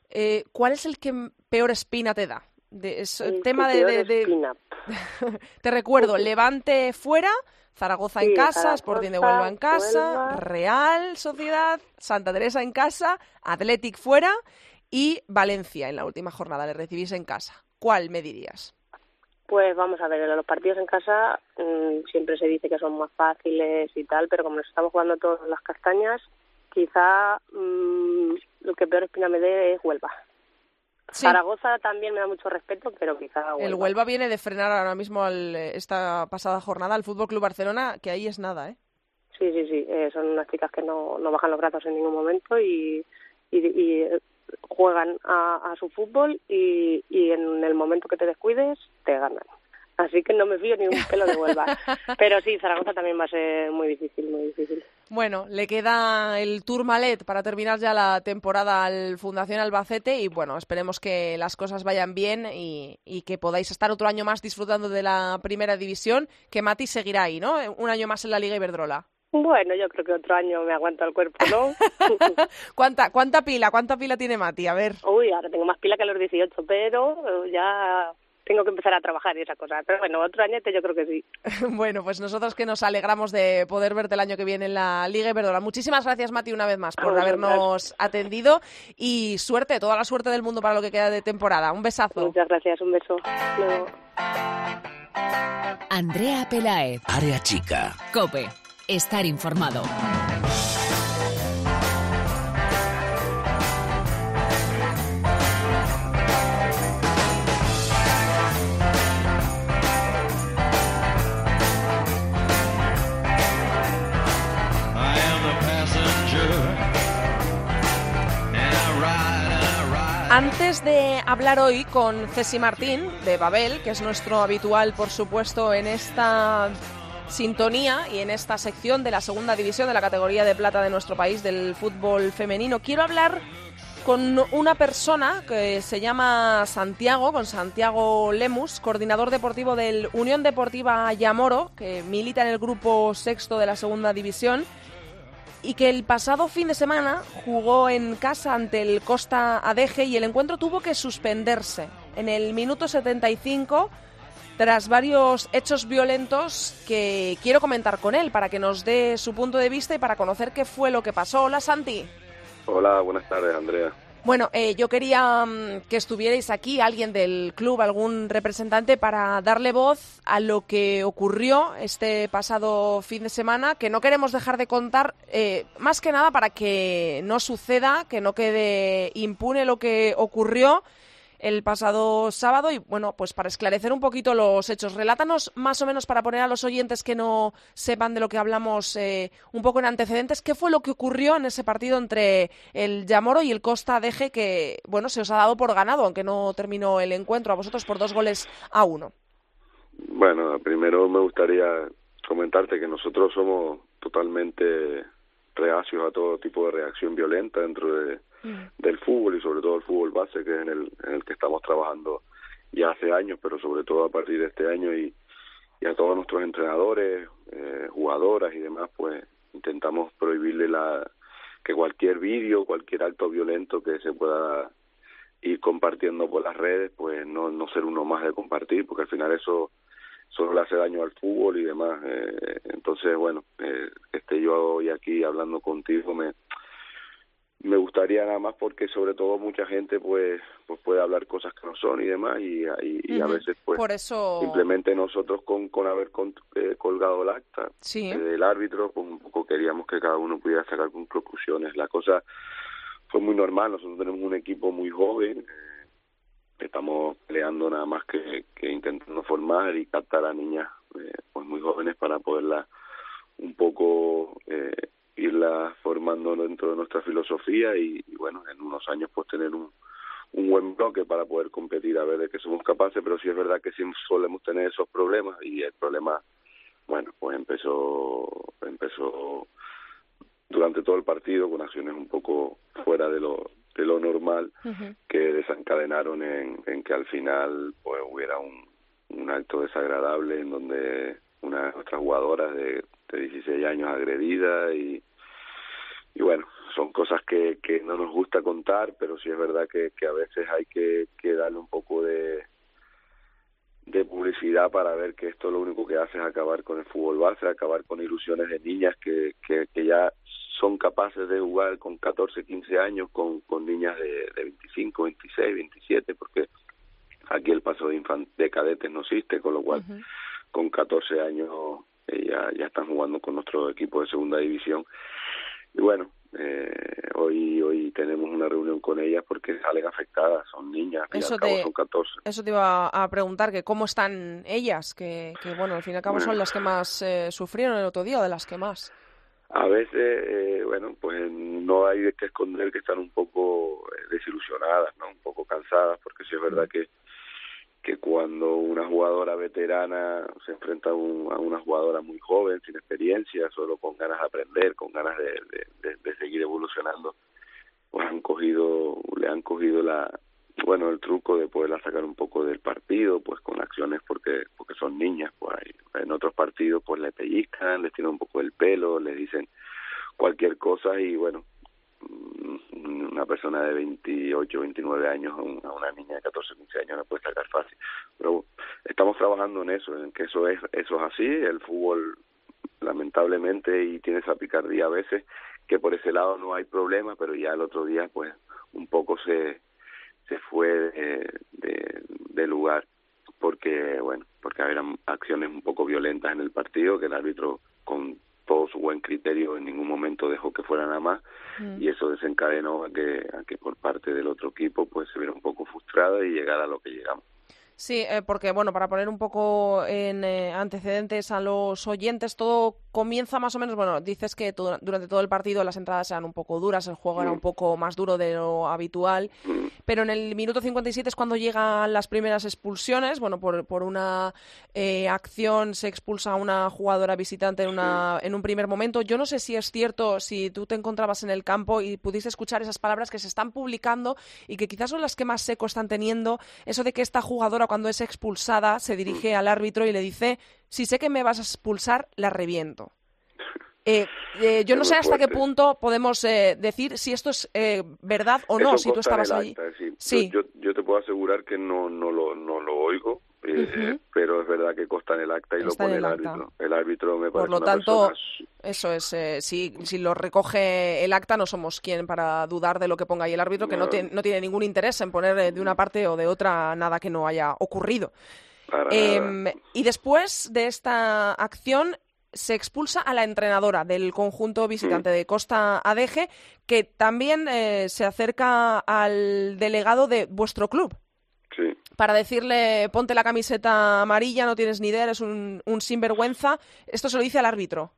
eh, cuál es el que peor espina te da? De, el tema de, (laughs) te recuerdo, Levante fuera, Zaragoza en casa, Sporting de Huelva en casa, Real Sociedad, Santa Teresa en casa, Athletic fuera y Valencia en la última jornada. Le recibís en casa. ¿Cuál me dirías? Pues vamos a ver, los partidos en casa mm, siempre se dice que son más fáciles y tal, pero como nos estamos jugando todas las castañas, quizá mmm, lo que peor espina me dé es Huelva. Zaragoza también me da mucho respeto, pero quizá El Huelva viene de frenar ahora mismo al, esta pasada jornada al Fútbol Club Barcelona, que ahí es nada, ¿eh? Sí, sí, sí. Eh, son unas chicas que no, no bajan los brazos en ningún momento y, y, juegan a, a, su fútbol y, y en el momento que te descuides te ganan. Así que no me fío ni un pelo de Huelva. (laughs) Pero sí, Zaragoza también va a ser muy difícil, muy difícil. Bueno, le queda el Tourmalet para terminar ya la temporada al Fundación Albacete y bueno, esperemos que las cosas vayan bien y, que podáis estar otro año más disfrutando de la primera división, que Mati seguirá ahí, ¿no? Un año más en la Liga Iberdrola. Bueno, yo creo que otro año me aguanta el cuerpo, ¿no? (laughs) ¿Cuánta, ¿Cuánta pila? ¿Cuánta pila tiene Mati? A ver. Uy, ahora tengo más pila que a los 18, pero ya tengo que empezar a trabajar y esa cosa. Pero bueno, otro añete yo creo que sí. (laughs) bueno, pues nosotros que nos alegramos de poder verte el año que viene en la Liga Iberdrola. Muchísimas gracias, Mati, una vez más por habernos atendido y suerte, toda la suerte del mundo para lo que queda de temporada. Un besazo. Muchas gracias, un beso. Andrea Pelaez. Área Chica. Cope. Estar informado. Antes de hablar hoy con Ceci Martín de Babel, que es nuestro habitual, por supuesto, en esta sintonía y en esta sección de la segunda división de la categoría de plata de nuestro país del fútbol femenino, quiero hablar con una persona que se llama Santiago, con Santiago Lemus, coordinador deportivo del Unión Deportiva Yamoro, que milita en el grupo sexto de la segunda división y que el pasado fin de semana jugó en casa ante el Costa Adeje y el encuentro tuvo que suspenderse en el minuto 75 tras varios hechos violentos que quiero comentar con él para que nos dé su punto de vista y para conocer qué fue lo que pasó. Hola Santi. Hola, buenas tardes Andrea. Bueno, eh, yo quería mm, que estuvierais aquí, alguien del club, algún representante, para darle voz a lo que ocurrió este pasado fin de semana, que no queremos dejar de contar, eh, más que nada para que no suceda, que no quede impune lo que ocurrió el pasado sábado y bueno, pues para esclarecer un poquito los hechos, relátanos más o menos para poner a los oyentes que no sepan de lo que hablamos eh, un poco en antecedentes, qué fue lo que ocurrió en ese partido entre el Yamoro y el Costa Deje que bueno, se os ha dado por ganado, aunque no terminó el encuentro a vosotros por dos goles a uno. Bueno, primero me gustaría comentarte que nosotros somos totalmente reacios a todo tipo de reacción violenta dentro de Mm. del fútbol y sobre todo el fútbol base, que es en el, que estamos trabajando ya hace años, pero sobre todo a partir de este año y, y a todos nuestros entrenadores, eh, jugadoras y demás, pues intentamos prohibirle la que cualquier vídeo, cualquier acto violento que se pueda ir compartiendo por las redes, pues no, no ser uno más de compartir, porque al final eso solo le hace daño al fútbol y demás. Eh, entonces, bueno, eh, esté yo hoy aquí hablando contigo me, me gustaría nada más porque sobre todo mucha gente pues pues puede hablar cosas que no son y demás y, y, a veces pues Por eso... simplemente nosotros con, con haber eh, colgado el acta sí. del árbitro pues un poco queríamos que cada uno pudiera sacar conclusiones la cosa fue muy normal nosotros tenemos un equipo muy joven eh, estamos peleando nada más que, que intentando formar y captar a niñas eh, pues muy jóvenes para poderlas un poco eh, irla formando dentro de nuestra filosofía y, bueno, en unos años pues tener un, un buen bloque para poder competir a ver de qué somos capaces, pero sí es verdad que siempre solemos tener esos problemas y el problema, bueno, pues empezó, empezó durante todo el partido con acciones un poco fuera de lo, de lo normal que desencadenaron en, en que al final pues hubiera un, un acto desagradable en donde jugadoras de, de 16 años agredida y, bueno, son cosas que, que no nos gusta contar, pero sí es verdad que, que a veces hay que, darle un poco de, publicidad para ver que esto lo único que hace es acabar con el fútbol base, acabar con ilusiones de niñas que, que, ya son capaces de jugar con 14, 15 años con, con niñas de, de 25, 26, 27, porque aquí el paso de, de cadetes no existe, con lo cual con 14 años eh, ya, ya están jugando con nuestro equipo de segunda división. Y bueno, eh, hoy hoy tenemos una reunión con ellas porque salen afectadas, son niñas, eso te, son 14. Eso te iba a preguntar, que cómo están ellas, que, que bueno, al fin y al cabo bueno. son las que más eh, sufrieron el otro día, de las que más. A veces, eh, bueno, pues no hay que esconder que están un poco eh, desilusionadas, ¿no? Un poco cansadas, porque sí es verdad que que cuando una jugadora veterana se enfrenta a, un, a, una jugadora muy joven, sin experiencia, solo con ganas de aprender, con ganas de, seguir evolucionando, pues han cogido, le han cogido la, bueno, el truco de poderla sacar un poco del partido, pues con acciones porque porque son niñas, pues en otros partidos pues le pellizcan, les tiran un poco el pelo, les dicen cualquier cosa y bueno, una persona de 28, 29 años a, un, a una niña de 14, 15 años no puede sacar fácil. Pero estamos trabajando en eso, en que eso es eso es así, el fútbol lamentablemente y tiene esa picardía a veces que por ese lado no hay problema, pero ya el otro día pues un poco se se fue de, de, lugar porque bueno, porque había acciones un poco violentas en el partido que el árbitro con todo su buen criterio en ningún momento dejó que fuera nada más mm. y eso desencadenó a que, a que por parte del otro equipo pues se viera un poco frustrada y llegara a lo que llegamos. Sí, eh, porque bueno, para poner un poco en eh, antecedentes a los oyentes, todo comienza más o menos, bueno, dices que durante todo el partido las entradas eran un poco duras, el juego era un poco más duro de lo habitual, pero en el minuto 57 es cuando llegan las primeras expulsiones, bueno, por, por una eh, acción se expulsa a una jugadora visitante en, una, en un primer momento. Yo no sé si es cierto, si tú te encontrabas en el campo y pudiste escuchar esas palabras que se están publicando y que quizás son las que más seco están teniendo, eso de que esta jugadora cuando es expulsada se dirige al árbitro y le dice, si sé que me vas a expulsar, la reviento. (laughs) Eh, eh, yo no sé hasta qué punto podemos eh, decir si esto es eh, verdad o no, Eso si tú estabas allí. Sí. sí. Yo, yo, yo, te puedo asegurar que no, no, lo, no lo oigo, uh -huh. pero es verdad que consta en el acta y Está lo pone el, el acta. árbitro. El árbitro me parece Por lo una tanto, persona... eso es, si, si lo recoge el acta, no somos quien para dudar de lo que ponga ahí el árbitro, que no, no, tiene, no tiene ningún interés en poner de una parte o de otra nada que no haya ocurrido. Eh, y después de esta acción se expulsa a la entrenadora del conjunto visitante de Costa Adeje, que también eh, se acerca al delegado de vuestro club. Sí. Para decirle, ponte la camiseta amarilla, no tienes ni idea, eres un, un sinvergüenza. Esto se lo dice al árbitro.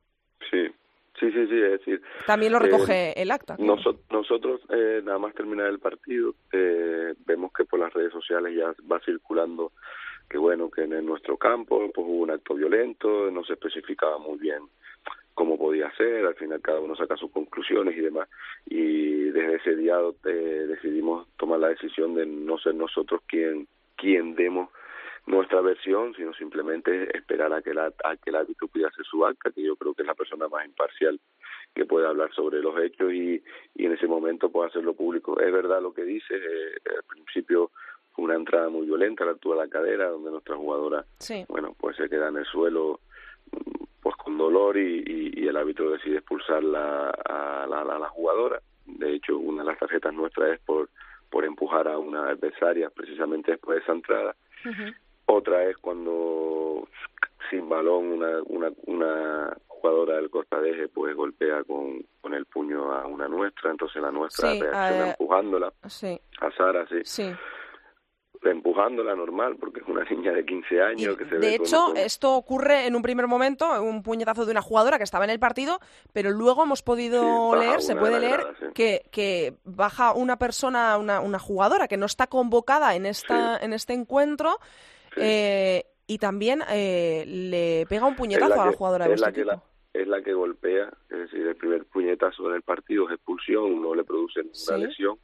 Sí, sí, sí, sí, es decir... También lo recoge eh, el acta. Nos, nosotros, eh, nada más terminar el partido, eh, vemos que por las redes sociales ya va circulando que bueno, que en nuestro campo pues hubo un acto violento, no se especificaba muy bien cómo podía ser, al final cada uno saca sus conclusiones y demás, y desde ese día eh, decidimos tomar la decisión de no ser nosotros quien, quien demos nuestra versión, sino simplemente esperar a que, la, a que el árbitro pudiera hacer su acta, que yo creo que es la persona más imparcial que puede hablar sobre los hechos y, y en ese momento puede hacerlo público. Es verdad lo que dice, eh, al principio una entrada muy violenta la altura de la cadera, donde nuestra jugadora, sí. bueno, pues se queda en el suelo pues con dolor y, y, y el árbitro decide expulsar la, a, la, a la jugadora. De hecho, una de las tarjetas nuestras es por, por empujar a una adversaria precisamente después de esa entrada. Uh -huh. Otra es cuando sin balón una, una, una jugadora del Costa Deje pues golpea con, con el puño a una nuestra, entonces la nuestra sí, reacciona empujándola sí. a Sara, sí. sí empujándola normal porque es una niña de 15 años. que se de hecho, esto ocurre en un primer momento, un puñetazo de una jugadora que estaba en el partido, pero luego hemos podido leer, se puede leer, que, que baja una persona, una, una jugadora que no está convocada en, esta, en este encuentro. Eh, y también eh, le pega un puñetazo a la jugadora de vuestro equipo es la que golpea, es decir, el primer puñetazo en el partido es expulsión, no le produce ninguna lesión,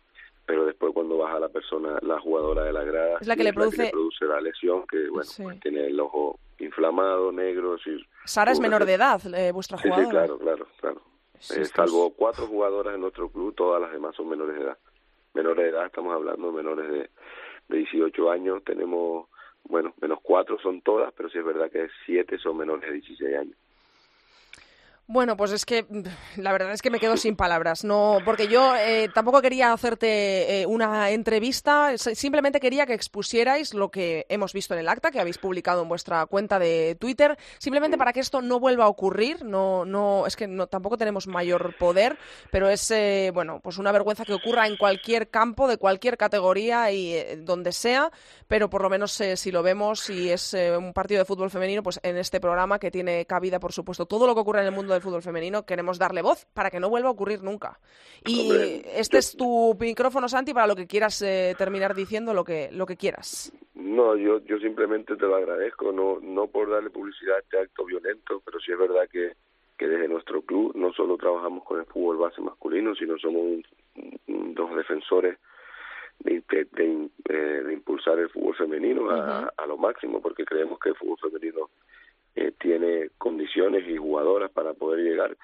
pero después cuando baja la persona, la jugadora de la grada, es la que, le, produce... la lesión, que bueno, pues tiene el ojo inflamado, negro. Sara es menor de edad, eh, vuestra jugadora. Sí, claro, claro, claro. Eh, salvo cuatro jugadoras en nuestro club, todas las demás son menores de edad. Menores de edad, estamos hablando menores de, de 18 años, tenemos, bueno, menos cuatro son todas, pero sí es verdad que siete son menores de 16 años. Bueno, pues es que la verdad es que me quedo sin palabras, no, porque yo eh, tampoco quería hacerte eh, una entrevista, simplemente quería que expusierais lo que hemos visto en el acta que habéis publicado en vuestra cuenta de Twitter, simplemente para que esto no vuelva a ocurrir. No, no, es que no, tampoco tenemos mayor poder, pero es eh, bueno, pues una vergüenza que ocurra en cualquier campo, de cualquier categoría y donde sea, pero por lo menos si lo vemos y es un partido de fútbol femenino, pues en este programa que tiene cabida, por supuesto, todo lo que ocurre en el mundo del fútbol femenino, queremos darle voz para que no vuelva a ocurrir nunca. Y este es tu micrófono, Santi, para lo que quieras eh, terminar diciendo, lo que, lo que quieras. No, yo, yo simplemente te lo agradezco, no, no por darle publicidad a este acto violento, pero sí es verdad que, que desde nuestro club no solo trabajamos con el fútbol base masculino, sino somos dos defensores de, de, eh, impulsar el fútbol femenino a, a, lo máximo, porque creemos que el fútbol femenino eh, tiene condiciones y jugadoras para poder llegar.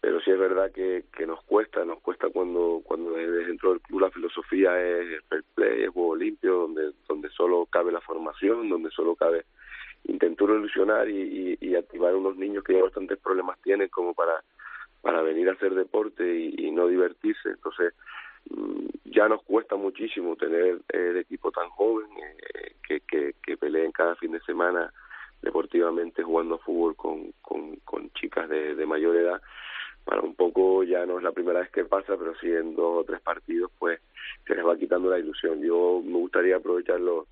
Pero sí es verdad que, nos cuesta, nos cuesta cuando cuando desde dentro del club la filosofía es el play, es juego limpio, donde donde solo cabe la formación, donde solo cabe intentar ilusionar y, activar unos niños que ya bastantes problemas tienen como para para venir a hacer deporte y, no divertirse, entonces mm, ya nos cuesta muchísimo tener el equipo tan joven eh, que, que, que peleen cada fin de semana deportivamente jugando fútbol con, con, con chicas de, de, mayor edad. Para un poco ya no es la primera vez que pasa, pero sí en dos o tres partidos pues se les va quitando la ilusión. Yo me gustaría aprovechar los,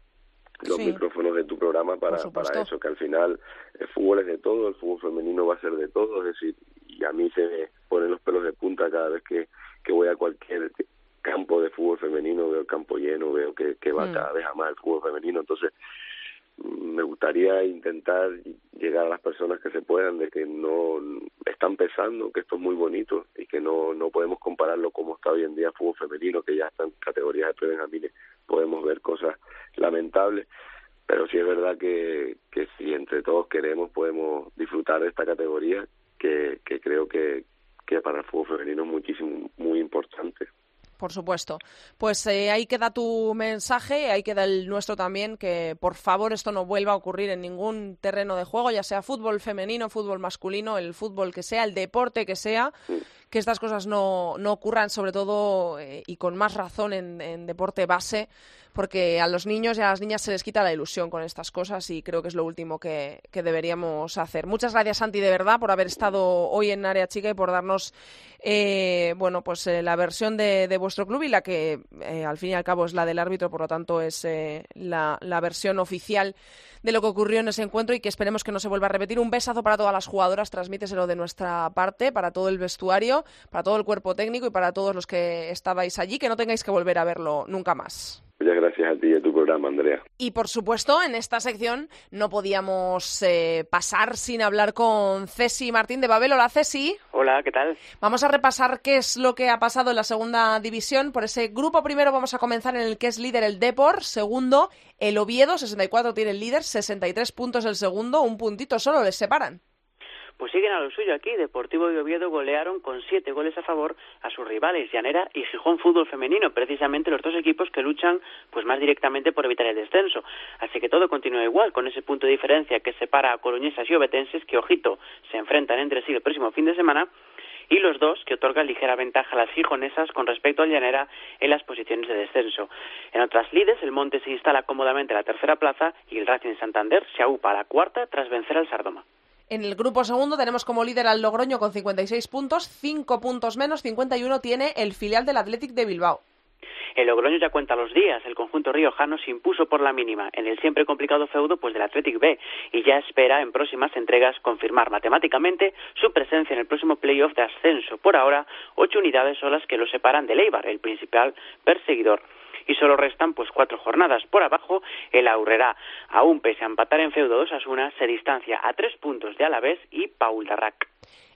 los micrófonos de tu programa para, para eso, que al final el fútbol es de todo, el fútbol femenino va a ser de todo, es decir, y a mí se me ponen los pelos de punta cada vez que, que voy a cualquier campo de fútbol femenino, veo el campo lleno, veo que, que va mm. cada vez a más el fútbol femenino, entonces me gustaría intentar llegar a las personas que se puedan de que no están pensando que esto es muy bonito y que no no podemos compararlo como está hoy en día el fútbol femenino que ya está en categorías de prebenjamines podemos ver cosas lamentables. Pero sí es verdad que, que si entre todos queremos podemos disfrutar de esta categoría que, que creo que, que para el fútbol femenino es muchísimo muy importante por supuesto. Pues eh, ahí queda tu mensaje, ahí queda el nuestro también, que por favor esto no vuelva a ocurrir en ningún terreno de juego, ya sea fútbol femenino, fútbol masculino, el fútbol que sea, el deporte que sea, que estas cosas no, no ocurran, sobre todo eh, y con más razón en deporte base porque a los niños y a las niñas se les quita la ilusión con estas cosas y creo que es lo último que, deberíamos hacer. Muchas gracias, Santi, de verdad, por haber estado hoy en Área Chica y por darnos eh, bueno, pues eh, la versión de, vuestro club y la que eh, al fin y al cabo es la del árbitro, por lo tanto es la, la versión oficial de lo que ocurrió en ese encuentro y que esperemos que no se vuelva a repetir. Un besazo para todas las jugadoras, transmíteselo de nuestra parte, para todo el vestuario, para todo el cuerpo técnico y para todos los que estabais allí, que no tengáis que volver a verlo nunca más. Muchas gracias a ti y a tu programa, Andrea. Y por supuesto, en esta sección no podíamos eh, pasar sin hablar con Ceci Martín de Babel. Hola, Ceci. Hola, ¿qué tal? Vamos a repasar qué es lo que ha pasado en la segunda división. Por ese grupo primero vamos a comenzar en el que es líder el Depor, segundo el Oviedo, 64 tiene el líder, 63 puntos el segundo, un puntito solo les separan pues siguen a lo suyo aquí. Deportivo y Oviedo golearon con siete goles a favor a sus rivales, Llanera y Gijón Fútbol Femenino, precisamente los dos equipos que luchan pues más directamente por evitar el descenso. Así que todo continúa igual, con ese punto de diferencia que separa a coloñesas y obetenses, que, ojito, se enfrentan entre sí el próximo fin de semana, y los dos que otorgan ligera ventaja a las gijonesas con respecto al Llanera en las posiciones de descenso. En otras lides, el Monte se instala cómodamente a la tercera plaza y el Racing Santander se aupa a la cuarta tras vencer al Sardoma. En el grupo segundo tenemos como líder al Logroño con 56 puntos, 5 puntos menos, 51 tiene el filial del Athletic de Bilbao. El Logroño ya cuenta los días. El conjunto riojano se impuso por la mínima en el siempre complicado feudo pues del Athletic B y ya espera en próximas entregas confirmar matemáticamente su presencia en el próximo playoff de ascenso. Por ahora, ocho unidades son las que lo separan de Eibar, el principal perseguidor y solo restan pues cuatro jornadas por abajo el Aurrera aún pese a empatar en feudo dos Asuna se distancia a tres puntos de Alavés y Paul Darrac.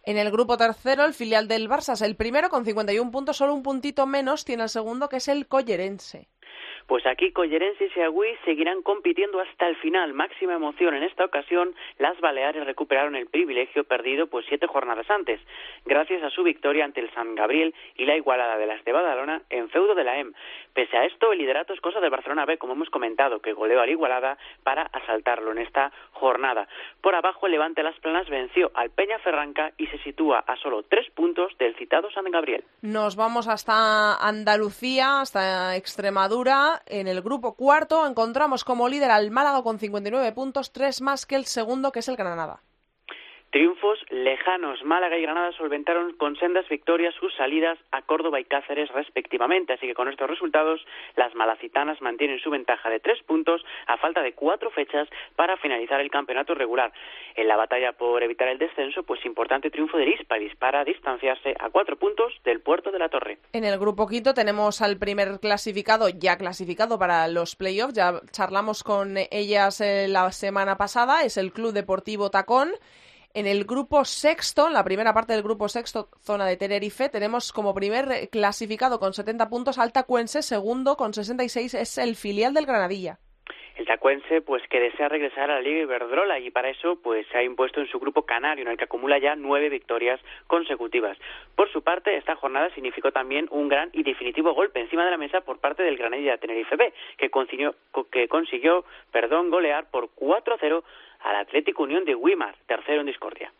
En el grupo tercero, el filial del Barça es el primero con 51 puntos, solo un puntito menos tiene el segundo, que es el Collerense. Pues aquí Collerenses y Agüí seguirán compitiendo hasta el final. Máxima emoción en esta ocasión, las Baleares recuperaron el privilegio perdido pues siete jornadas antes, gracias a su victoria ante el San Gabriel y la igualada de las de Badalona en feudo de la EM. Pese a esto, el liderato es cosa del Barcelona B, como hemos comentado, que goleó al igualada para asaltarlo en esta jornada. Por abajo, el Levante Las Planas venció al Peña Ferranca y se sitúa a solo tres puntos del citado San Gabriel. Nos vamos hasta Andalucía, hasta Extremadura en el grupo cuarto encontramos como líder al Málaga con 59 puntos, tres más que el segundo, que es el Granada. Triunfos lejanos. Málaga y Granada solventaron con sendas victorias sus salidas a Córdoba y Cáceres respectivamente. Así que con estos resultados, las malacitanas mantienen su ventaja de tres puntos a falta de cuatro fechas para finalizar el campeonato regular. En la batalla por evitar el descenso, pues importante triunfo de Hispalis para distanciarse a cuatro puntos del puerto de la Torre. En el grupo quinto tenemos al primer clasificado, ya clasificado para los playoffs. Ya charlamos con ellas eh, la semana pasada. Es el Club Deportivo Tacón. En el grupo sexto, en la primera parte del grupo sexto, zona de Tenerife, tenemos como primer clasificado con 70 puntos al Tacuense, segundo con 66 es el filial del Granadilla. El tacuense, pues que desea regresar a la Liga Iberdrola y para eso, pues se ha impuesto en su grupo canario, en el que acumula ya nueve victorias consecutivas. Por su parte, esta jornada significó también un gran y definitivo golpe encima de la mesa por parte del Granadilla Tenerife B, que consiguió, que consiguió perdón, golear por 4-0 al Atlético Unión de Wimar, tercero en discordia.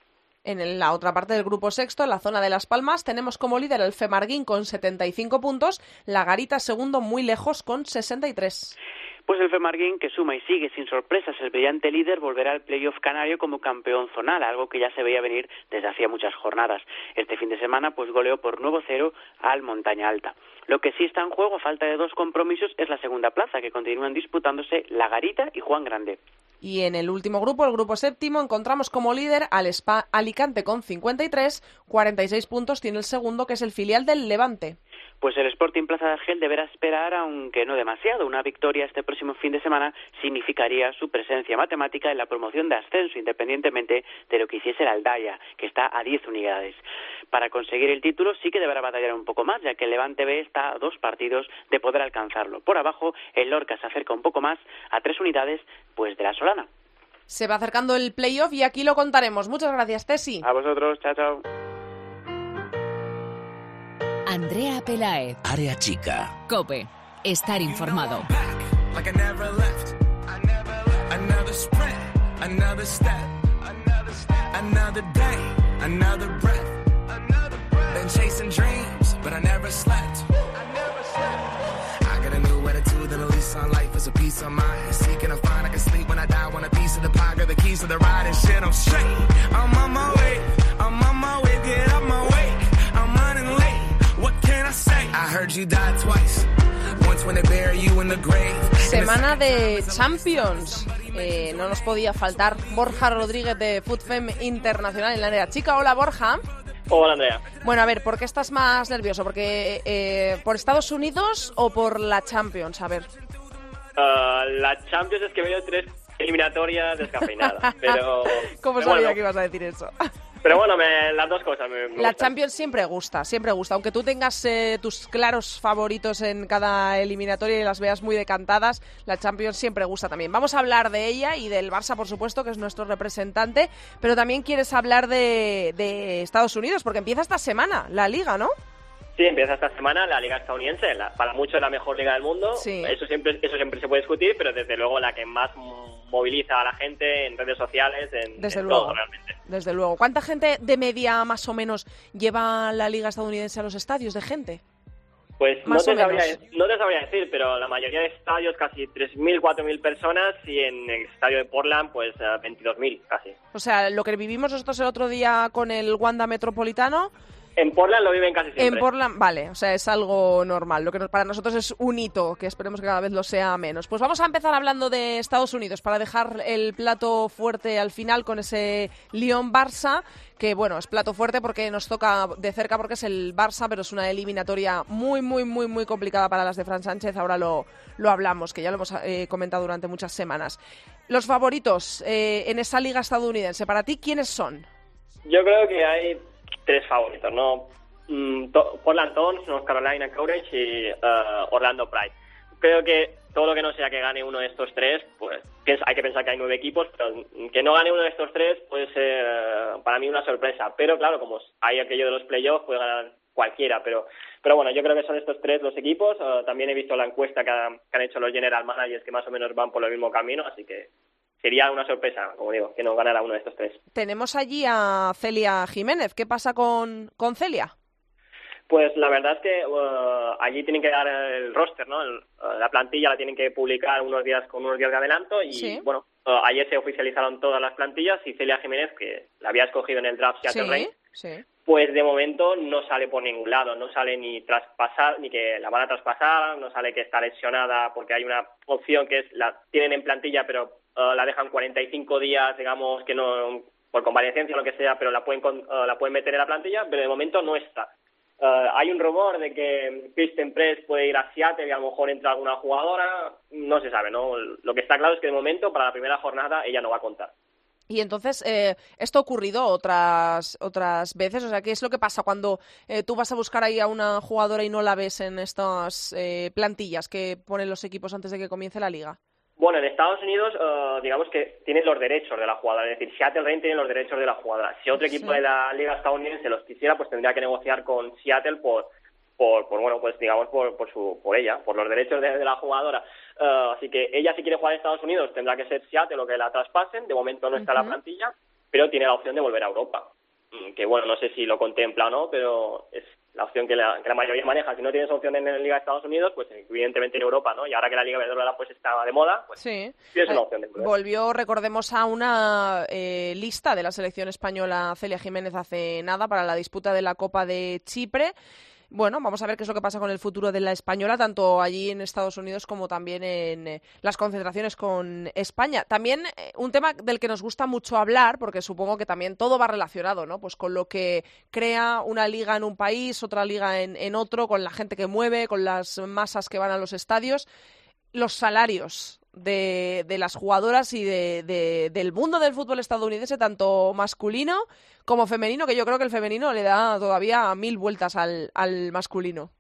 En la otra parte del grupo sexto, en la zona de Las Palmas, tenemos como líder el Femarguín con 75 puntos, la Garita segundo muy lejos con 63. Pues el Femarguín, que suma y sigue sin sorpresas el brillante líder, volverá al playoff canario como campeón zonal, algo que ya se veía venir desde hacía muchas jornadas. Este fin de semana, pues goleó por nuevo cero al Montaña Alta. Lo que sí está en juego, a falta de dos compromisos, es la segunda plaza, que continúan disputándose La Garita y Juan Grande. Y en el último grupo, el grupo séptimo, encontramos como líder al Spa Alicante con 53, 46 puntos tiene el segundo, que es el filial del Levante. Pues el Sporting Plaza de Argel deberá esperar, aunque no demasiado. Una victoria este próximo fin de semana significaría su presencia matemática en la promoción de ascenso, independientemente de lo que hiciese el Aldaya, que está a 10 unidades. Para conseguir el título sí que deberá batallar un poco más, ya que el Levante B está a dos partidos de poder alcanzarlo. Por abajo, el Lorca se acerca un poco más a tres unidades pues de la Solana. Se va acercando el playoff y aquí lo contaremos. Muchas gracias, Tesi. A vosotros, chao, chao. Andrea Pelaez. Área chica. Cope. Estar informado. Like I never left. Another sprint, another step, another day, another breath. Been chasing dreams, but I never slept. I got a new attitude and a lease on life is a piece of mind. Seeking a find I can sleep when I die. Want a piece of the pie, got the keys to the ride and shit. I'm straight. I'm on my way. I'm on my way. Get up my way. Semana de Champions. Eh, no nos podía faltar Borja Rodríguez de FoodFem Internacional en la área chica. Hola, Borja. Hola, Andrea. Bueno, a ver, ¿por qué estás más nervioso? ¿Porque eh, por Estados Unidos o por la Champions? A ver. Ah, la Champions es que veo tres eliminatorias descafeinadas, (laughs) pero... ¿Cómo pero sabía bueno, que ibas a decir eso? Pero bueno, me- las dos cosas me, me La gustan. Champions siempre gusta, siempre gusta. Aunque tú tengas eh, tus claros favoritos en cada eliminatoria y las veas muy decantadas, la Champions siempre gusta también. Vamos a hablar de ella y del Barça, por supuesto, que es nuestro representante, pero también quieres hablar de, de Estados Unidos, porque empieza esta semana la liga, ¿no? Sí, empieza esta semana la liga estadounidense, la- para muchos la mejor liga del mundo. Sí. Eso siempre eso siempre se puede discutir, pero desde luego la que más moviliza a la gente en redes sociales, en, Desde en luego. todo realmente. Desde luego. ¿Cuánta gente de media, más o menos, lleva la liga estadounidense a los estadios de gente? Pues no te, sabría, no te sabría decir, pero la mayoría de estadios casi 3.000, 4.000 personas y en el estadio de Portland pues eh, 22.000 casi. O sea, lo que vivimos nosotros el otro día con el Wanda Metropolitano, En Portland lo viven casi siempre. En Portland, vale, o sea, es algo normal. Lo que para nosotros es un hito, que esperemos que cada vez lo sea menos. Pues vamos a empezar hablando de Estados Unidos para dejar el plato fuerte al final con ese Lyon-Barça, que bueno, es plato fuerte porque nos toca de cerca porque es el Barça, pero es una eliminatoria muy, muy, muy, muy complicada para las de Fran Sánchez. Ahora lo, lo hablamos, que ya lo hemos eh, comentado durante muchas semanas. Los favoritos eh, en esa liga estadounidense, para ti, ¿quiénes son? Yo creo que hay tres favoritos, ¿no? Mm, Portland Thorns, North Carolina Courage y uh, Orlando Pride. Creo que todo lo que no sea que gane uno de estos tres, pues hay que pensar que hay nueve equipos, pero que no gane uno de estos tres puede ser uh, para mí una sorpresa. Pero claro, como hay aquello de los playoffs, puede ganar cualquiera, pero pero bueno, yo creo que son estos tres los equipos. Uh, también he visto la encuesta que, que, han hecho los general managers que más o menos van por el mismo camino, así que sería una sorpresa, como digo, que no ganara uno de estos tres. Tenemos allí a Celia Jiménez. ¿Qué pasa con, con Celia? Pues la verdad es que uh, allí tienen que dar el roster, ¿no? Uh, la plantilla la tienen que publicar unos días con unos días de adelanto y bueno, uh, ayer se oficializaron todas las plantillas y Celia Jiménez, que la había escogido en el draft Seattle sí, pues de momento no sale por ningún lado, no sale ni traspasar, ni que la van a traspasar, no sale que está lesionada porque hay una opción que es la tienen en plantilla pero eh, la dejan 45 días, digamos, que no por convalecencia o lo que sea, pero la pueden, uh, la pueden meter en la plantilla, pero de momento no está. Uh, hay un rumor de que Kristen Press puede ir a Seattle y a lo mejor entra alguna jugadora, no se sabe, ¿no? Lo que está claro es que de momento, para la primera jornada, ella no va a contar. Y entonces, eh, ¿esto ha ocurrido otras, otras veces? O sea, ¿qué es lo que pasa cuando eh, tú vas a buscar ahí a una jugadora y no la ves en estas eh, plantillas que ponen los equipos antes de que comience la liga? Bueno, en Estados Unidos, uh, digamos que tienen los derechos de la jugadora, es decir, Seattle Rain tiene los derechos de la jugadora. Si otro equipo de la liga estadounidense los quisiera, pues tendría que negociar con Seattle por, por, por bueno, pues digamos por, por, su, por ella, por los derechos de, la jugadora. Uh, así que ella si quiere jugar en Estados Unidos tendrá que ser Seattle lo que la traspasen. De momento no está la plantilla, pero tiene la opción de volver a Europa. Mm, que bueno, no sé si lo contempla o no, pero es la opción que la, que la mayoría maneja. Si no tienes opción en la Liga de Estados Unidos, pues evidentemente en Europa, ¿no? Y ahora que la Liga Iberdrola pues estaba de moda, pues sí. tienes una opción de Volvió, recordemos, a una eh, lista de la selección española Celia Jiménez hace nada para la disputa de la Copa de Chipre bueno, vamos a ver qué es lo que pasa con el futuro de la española, tanto allí en Estados Unidos como también en eh, las concentraciones con España. También eh, un tema del que nos gusta mucho hablar, porque supongo que también todo va relacionado, ¿no? Pues con lo que crea una liga en un país, otra liga en, en otro, con la gente que mueve, con las masas que van a los estadios. Los salarios de, de las jugadoras y de, del mundo del fútbol estadounidense, tanto masculino como femenino, que yo creo que el femenino le da todavía mil vueltas al, al masculino.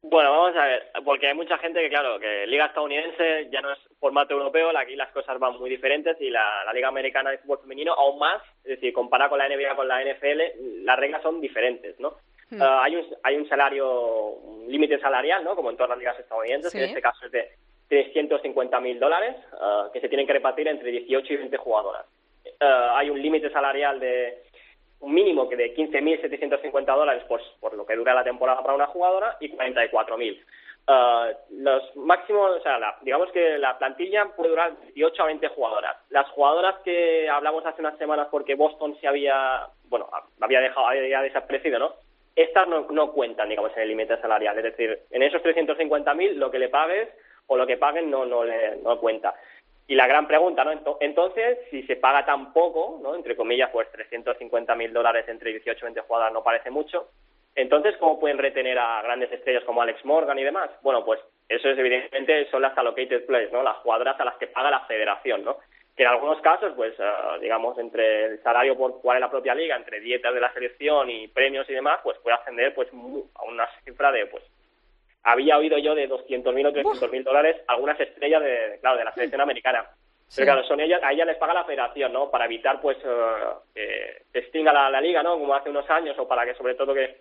Bueno, vamos a ver, porque hay mucha gente que, claro, que Liga estadounidense ya no es formato europeo, aquí las cosas van muy diferentes y la, Liga Americana de Fútbol Femenino aún más, es decir, comparada con la NBA, con la NFL, las reglas son diferentes, ¿no? Hmm. Ah, hay, un, hay un salario, un límite salarial, ¿no? Como en todas las ligas estadounidenses, en este caso es de 350.000 dólares uh, que se tienen que repartir entre 18 y 20 jugadoras. Uh, hay un límite salarial de un mínimo que de 15.750 dólares por, lo que dura la temporada para una jugadora y 44.000. Uh, los máximos, o sea, digamos que la plantilla puede durar 18 a 20 jugadoras. Las jugadoras que hablamos hace unas semanas porque Boston se había, bueno, había dejado, había desaparecido, ¿no? Estas no, no cuentan, digamos, en el límite salarial. Es decir, en esos 350.000 lo que le pagues o lo que paguen no, no, le, no cuenta. Y la gran pregunta, ¿no? Entonces, si se paga tan poco, ¿no? Entre comillas, pues 350 mil dólares entre 18 y 20 jugadoras no parece mucho. Entonces, ¿cómo pueden retener a grandes estrellas como Alex Morgan y demás? Bueno, pues eso es evidentemente son las allocated players, ¿no? Las jugadoras a las que paga la federación, ¿no? Que en algunos casos, pues, uh, digamos, entre el salario por jugar en la propia liga, entre dietas de la selección y premios y demás, pues puede ascender, pues, a una cifra de, pues, había oído yo de 200.000 o 300.000 dólares algunas estrellas de, claro, de la selección americana. Pero claro, son ellas, a ellas les paga la federación, ¿no? Para evitar, pues, eh, que extinga la, liga, ¿no? Como hace unos años, o para que, sobre todo, que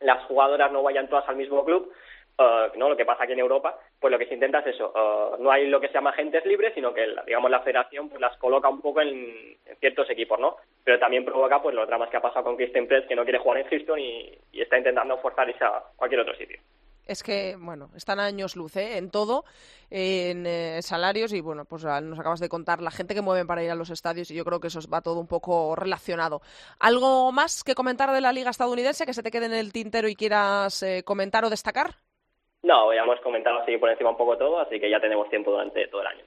las jugadoras no vayan todas al mismo club, uh, ¿no? Lo que pasa aquí en Europa, pues lo que se intenta es eso. Uh, no hay lo que se llama agentes libres, sino que, digamos, la federación pues las coloca un poco en, ciertos equipos, ¿no? Pero también provoca, pues, los dramas que ha pasado con Kristen Press, que no quiere jugar en Houston y, y está intentando forzar a cualquier otro sitio. Es que, bueno, están años luz, ¿eh? En todo, en eh, salarios y, bueno, pues ah, nos acabas de contar la gente que mueven para ir a los estadios y yo creo que eso va todo un poco relacionado. ¿Algo más que comentar de la liga estadounidense que se te quede en el tintero y quieras eh, comentar o destacar? No, ya hemos comentado así por encima un poco todo, así que ya tenemos tiempo durante todo el año.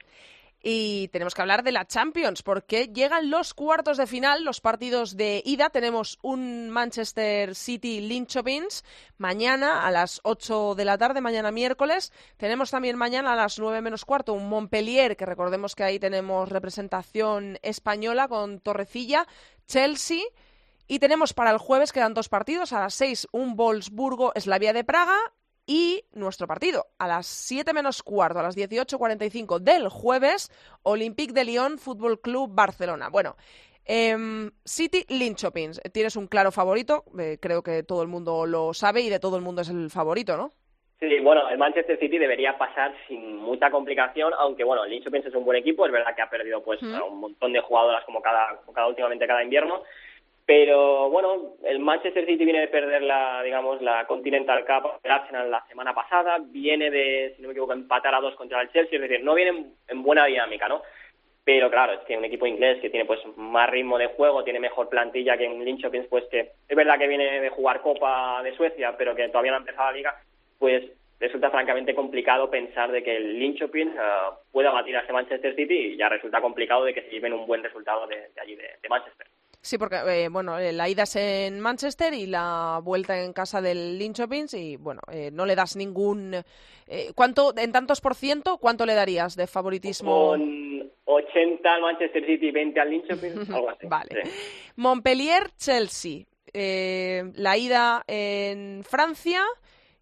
Y tenemos que hablar de la Champions, porque llegan los cuartos de final, los partidos de ida. Tenemos un Manchester City Linchopins mañana a las 8 de la tarde, mañana miércoles. Tenemos también mañana a las 9 menos cuarto un Montpellier, que recordemos que ahí tenemos representación española con Torrecilla, Chelsea. Y tenemos para el jueves, quedan dos partidos, a las 6 un Wolfsburgo-Eslavia de Praga y nuestro partido, a las 7 menos cuarto, a las 18.45 del jueves, Olympique de Lyon, Fútbol Club Barcelona. Bueno, eh, City Linchopins, tienes un claro favorito, eh, creo que todo el mundo lo sabe y de todo el mundo es el favorito, ¿no? Sí, bueno, el Manchester City debería pasar sin mucha complicación, aunque bueno, el Linchopins es un buen equipo, es verdad que ha perdido pues un montón de jugadoras como cada, como cada últimamente cada invierno, pero bueno, el Manchester City viene de perder la, digamos, la Continental Cup el Arsenal la semana pasada, viene de, si no me equivoco, empatar a dos contra el Chelsea, es decir, no viene en, buena dinámica, ¿no? Pero claro, es que un equipo inglés que tiene pues más ritmo de juego, tiene mejor plantilla que un Linköping, pues que es verdad que viene de jugar Copa de Suecia, pero que todavía no ha empezado la liga, pues resulta francamente complicado pensar de que el Linköping uh, pueda batir a ese Manchester City y ya resulta complicado de que se lleven un buen resultado de, allí, de Manchester. Sí, porque eh, bueno, eh, la ida es en Manchester y la vuelta en casa del Linköping y bueno, eh, no le das ningún ¿cuánto en tantos por ciento cuánto le darías de favoritismo? Con 80 al Manchester City y 20 al Linköping, (laughs) algo así. vale. Montpellier Chelsea. la ida en Francia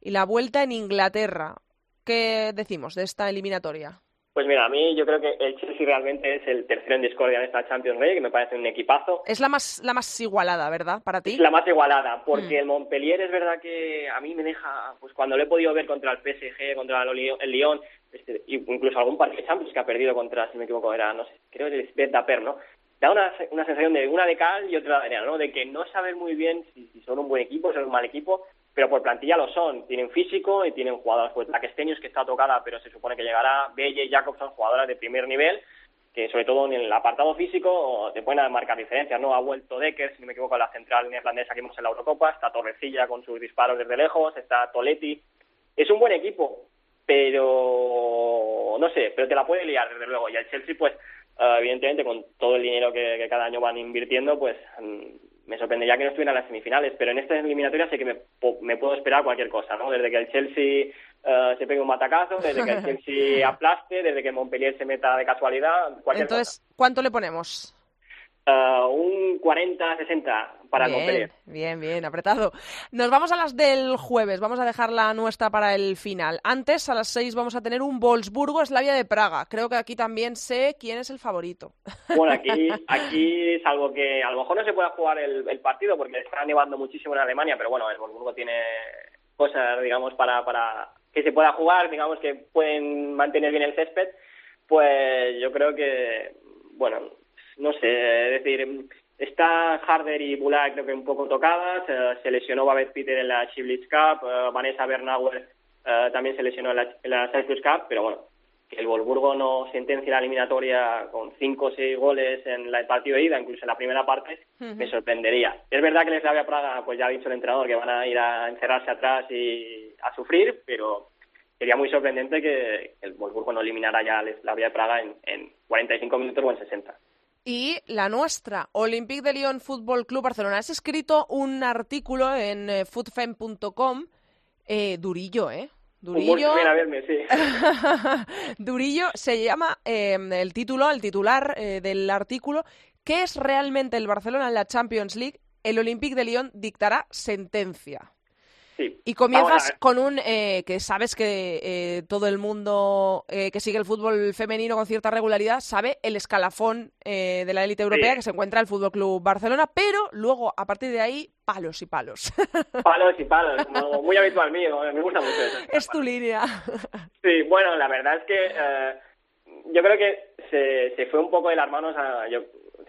y la vuelta en Inglaterra. ¿Qué decimos de esta eliminatoria? Pues mira, a mí yo creo que el Chelsea realmente es el tercero en discordia en esta Champions League, que me parece un equipazo. Es la más, la más igualada, ¿verdad? Para ti. Es la más igualada, porque mm. el Montpellier es verdad que a mí me deja, pues cuando lo he podido ver contra el PSG, contra el Lyon, este, incluso algún partido de Champions que ha perdido contra, si me equivoco, era, no sé, creo que es Daper, ¿no? Da una, una sensación de una de cal y otra de arena, ¿no? De que no saber muy bien si, si son un buen equipo, si son un mal equipo, pero por plantilla lo son. Tienen físico y tienen jugadoras, pues la Questenius que está tocada, pero se supone que llegará. Belle y Jacobson, jugadoras de primer nivel, que sobre todo en el apartado físico te pueden marcar diferencias, ¿no? Ha vuelto Decker, si no me equivoco, la central neerlandesa que vimos en la Eurocopa, está Torrecilla con sus disparos desde lejos, está Toletti. Es un buen equipo, pero no sé, pero te la puede liar desde luego. Y el Chelsea, pues, eh, evidentemente, con todo el dinero que, que, cada año van invirtiendo, pues mm, me sorprendería que no estuviera en las semifinales, pero en esta eliminatoria sé que me, me puedo esperar cualquier cosa, ¿no? Desde que el Chelsea uh, se pegue un matacazo, desde que el (laughs) Chelsea aplaste, desde que Montpellier se meta de casualidad, cualquier Entonces, ¿cuánto le ponemos? Uh, un 40-60 para bien, Bien, bien, apretado. Nos vamos a las del jueves, vamos a dejar la nuestra para el final. Antes, a las 6 vamos a tener un Wolfsburgo Eslavia de Praga. Creo que aquí también sé quién es el favorito. Bueno, aquí, (laughs) aquí algo que a lo mejor no se pueda jugar el, el partido porque está nevando muchísimo en Alemania, pero bueno, el Wolfsburgo tiene cosas, digamos, para, para que se pueda jugar, digamos que pueden mantener bien el césped, pues yo creo que, bueno, no sé, es decir, está Harder y Bulak creo que un poco tocadas, eh, se lesionó Babette Peter en la Chiblitz Cup, eh, Vanessa Bernauer eh, también se lesionó en la, en la Cyprus Cup, pero bueno, que el Volburgo no sentencia la eliminatoria con cinco o seis goles en el partido de ida, incluso en la primera parte, me sorprendería. Es verdad que les Slavia Praga, pues ya ha dicho el entrenador que van a ir a encerrarse atrás y a sufrir, pero sería muy sorprendente que el Volburgo no eliminara ya a Slavia Praga en, en 45 minutos o en 60 y la nuestra, Olympique de Lyon Fútbol Club Barcelona. Has escrito un artículo en eh, foodfem.com, eh, durillo, ¿eh? Durillo. sí. (laughs) Durillo se llama em, el título, el titular eh, del artículo. ¿Qué es realmente el Barcelona en la Champions League? El Olympique de Lyon dictará sentencia. Y comienzas con un eh, que sabes que eh, todo el mundo eh, que sigue el fútbol femenino con cierta regularidad sabe el escalafón de la élite europea que se encuentra el Fútbol Club Barcelona, pero luego a partir de ahí palos y palos. (laughs) Palos y palos, muy habitual mío, me gusta mucho eso. Es tu línea. (laughs) Sí, bueno, la verdad es que yo creo que se, se fue un poco de las manos a, yo,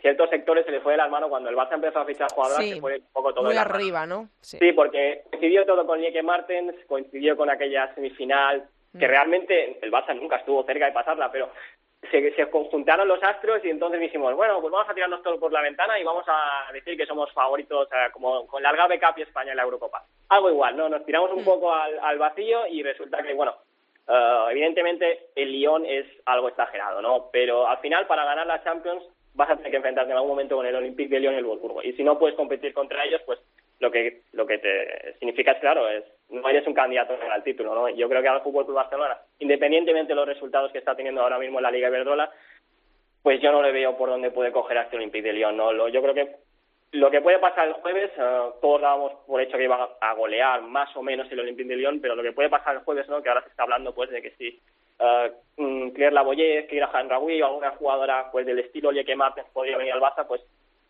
ciertos sectores se le fue de las manos cuando el Barça empezó a fichar jugadoras, se fue un poco todo muy arriba, ¿no? Sí. porque coincidió todo con Lieke Martens, coincidió con aquella semifinal, que realmente el Barça nunca estuvo cerca de pasarla, pero se, se conjuntaron los astros y entonces dijimos, bueno, pues vamos a tirarnos todo por la ventana y vamos a decir que somos favoritos eh, como con la Algarve Cup y España en la Eurocopa. Algo igual, ¿no? Nos tiramos un poco al, al vacío y resulta que, bueno, eh, evidentemente el Lyon es algo exagerado, ¿no? Pero al final para ganar la Champions vas a tener que enfrentarte en algún momento con el Olympique de Lyon y el Wolfsburgo. Y si no puedes competir contra ellos, pues lo que lo que te significa es claro es no eres un candidato al título no yo creo que al fútbol Club Barcelona independientemente de los resultados que está teniendo ahora mismo en la Liga Iberdrola pues yo no le veo por dónde puede coger a este Olympique de Lyon no lo, yo creo que lo que puede pasar el jueves uh, todos dábamos por hecho que iba a golear más o menos el Olympique de Lyon pero lo que puede pasar el jueves no que ahora se está hablando pues de que si uh, Claire Laboyer, Kira Hanraoui o alguna jugadora pues del estilo Lieke Martens podría venir al Barça pues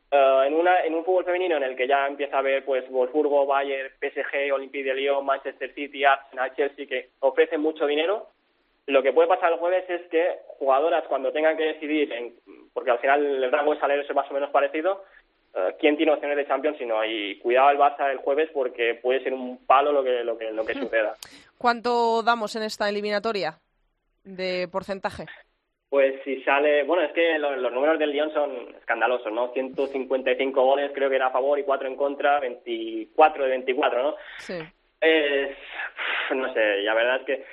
Uh, en, una, en un fútbol femenino en el que ya empieza a ver pues Wolfsburgo, Bayern, PSG, Olympique de Lyon, Manchester City, Arsenal, Chelsea que ofrecen mucho dinero, lo que puede pasar el jueves es que jugadoras cuando tengan que decidir, en, porque al final el rango de salario es más o menos parecido, uh, quién tiene opciones de Champions, sino y cuidado al Barça el jueves porque puede ser un palo lo que lo que lo que (laughs) suceda. ¿Cuánto damos en esta eliminatoria de porcentaje? Pues si sale, bueno, es que los, los, números del Lyon son escandalosos, ¿no? 155 goles creo que era a favor y 4 en contra, 24 de 24, ¿no? Sí. Es, no sé, la verdad es que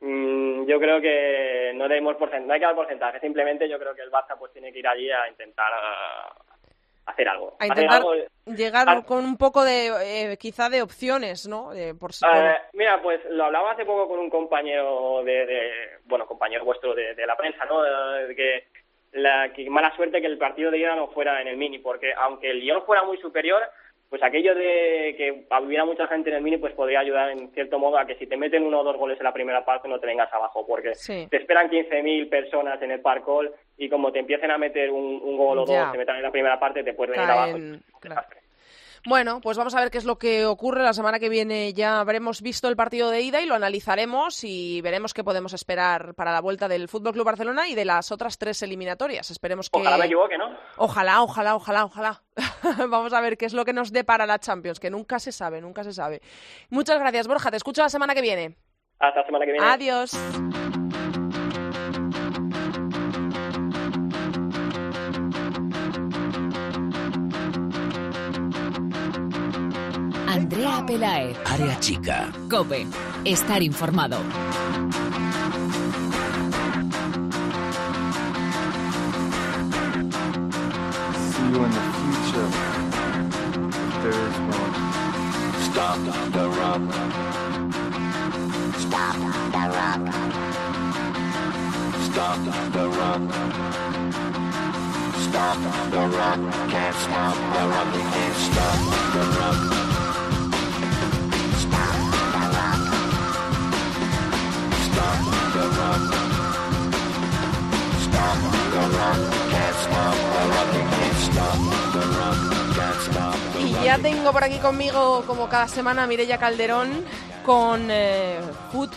mmm, yo creo que no debemos porcentaje, no hay que dar porcentaje, simplemente yo creo que el Barça pues tiene que ir allí a intentar uh, hacer algo. A intentar algo, llegar a, con un poco de, eh, quizá de opciones, ¿no? Eh, por, uh, mira, pues lo hablaba hace poco con un compañero de, de bueno, compañero vuestro de, de la prensa, ¿no? De que la que mala suerte que el partido de ida no fuera en el Mini, porque aunque el Lyon fuera muy superior, pues aquello de que hubiera mucha gente en el Mini, pues podría ayudar en cierto modo a que si te meten uno o dos goles en la primera parte no te vengas abajo, porque sí. te esperan 15.000 personas en el Parcol y como te empiecen a meter un, un gol o dos, te metan en la primera parte, te puedes venir Caen, abajo. claro. Bueno, pues vamos a ver qué es lo que ocurre. La semana que viene ya habremos visto el partido de ida y lo analizaremos y veremos qué podemos esperar para la vuelta del Fútbol Club Barcelona y de las otras tres eliminatorias. Esperemos que. Ojalá me equivoque, ¿no? Ojalá, ojalá, ojalá, ojalá. (laughs) Vamos a ver qué es lo que nos depara la Champions, que nunca se sabe, nunca se sabe. Muchas gracias, Borja. Te escucho la semana que viene. Hasta la semana que viene. Adiós. Andrea Pelaez. Área chica. Cope. Estar informado. See you in the future. If there is one. Stop the run. Stop the run. Stop the run. Stop the run. Can't stop the. We can't stop the run. Y ya tengo por aquí conmigo, como cada semana, a Mireia Calderón con eh, Food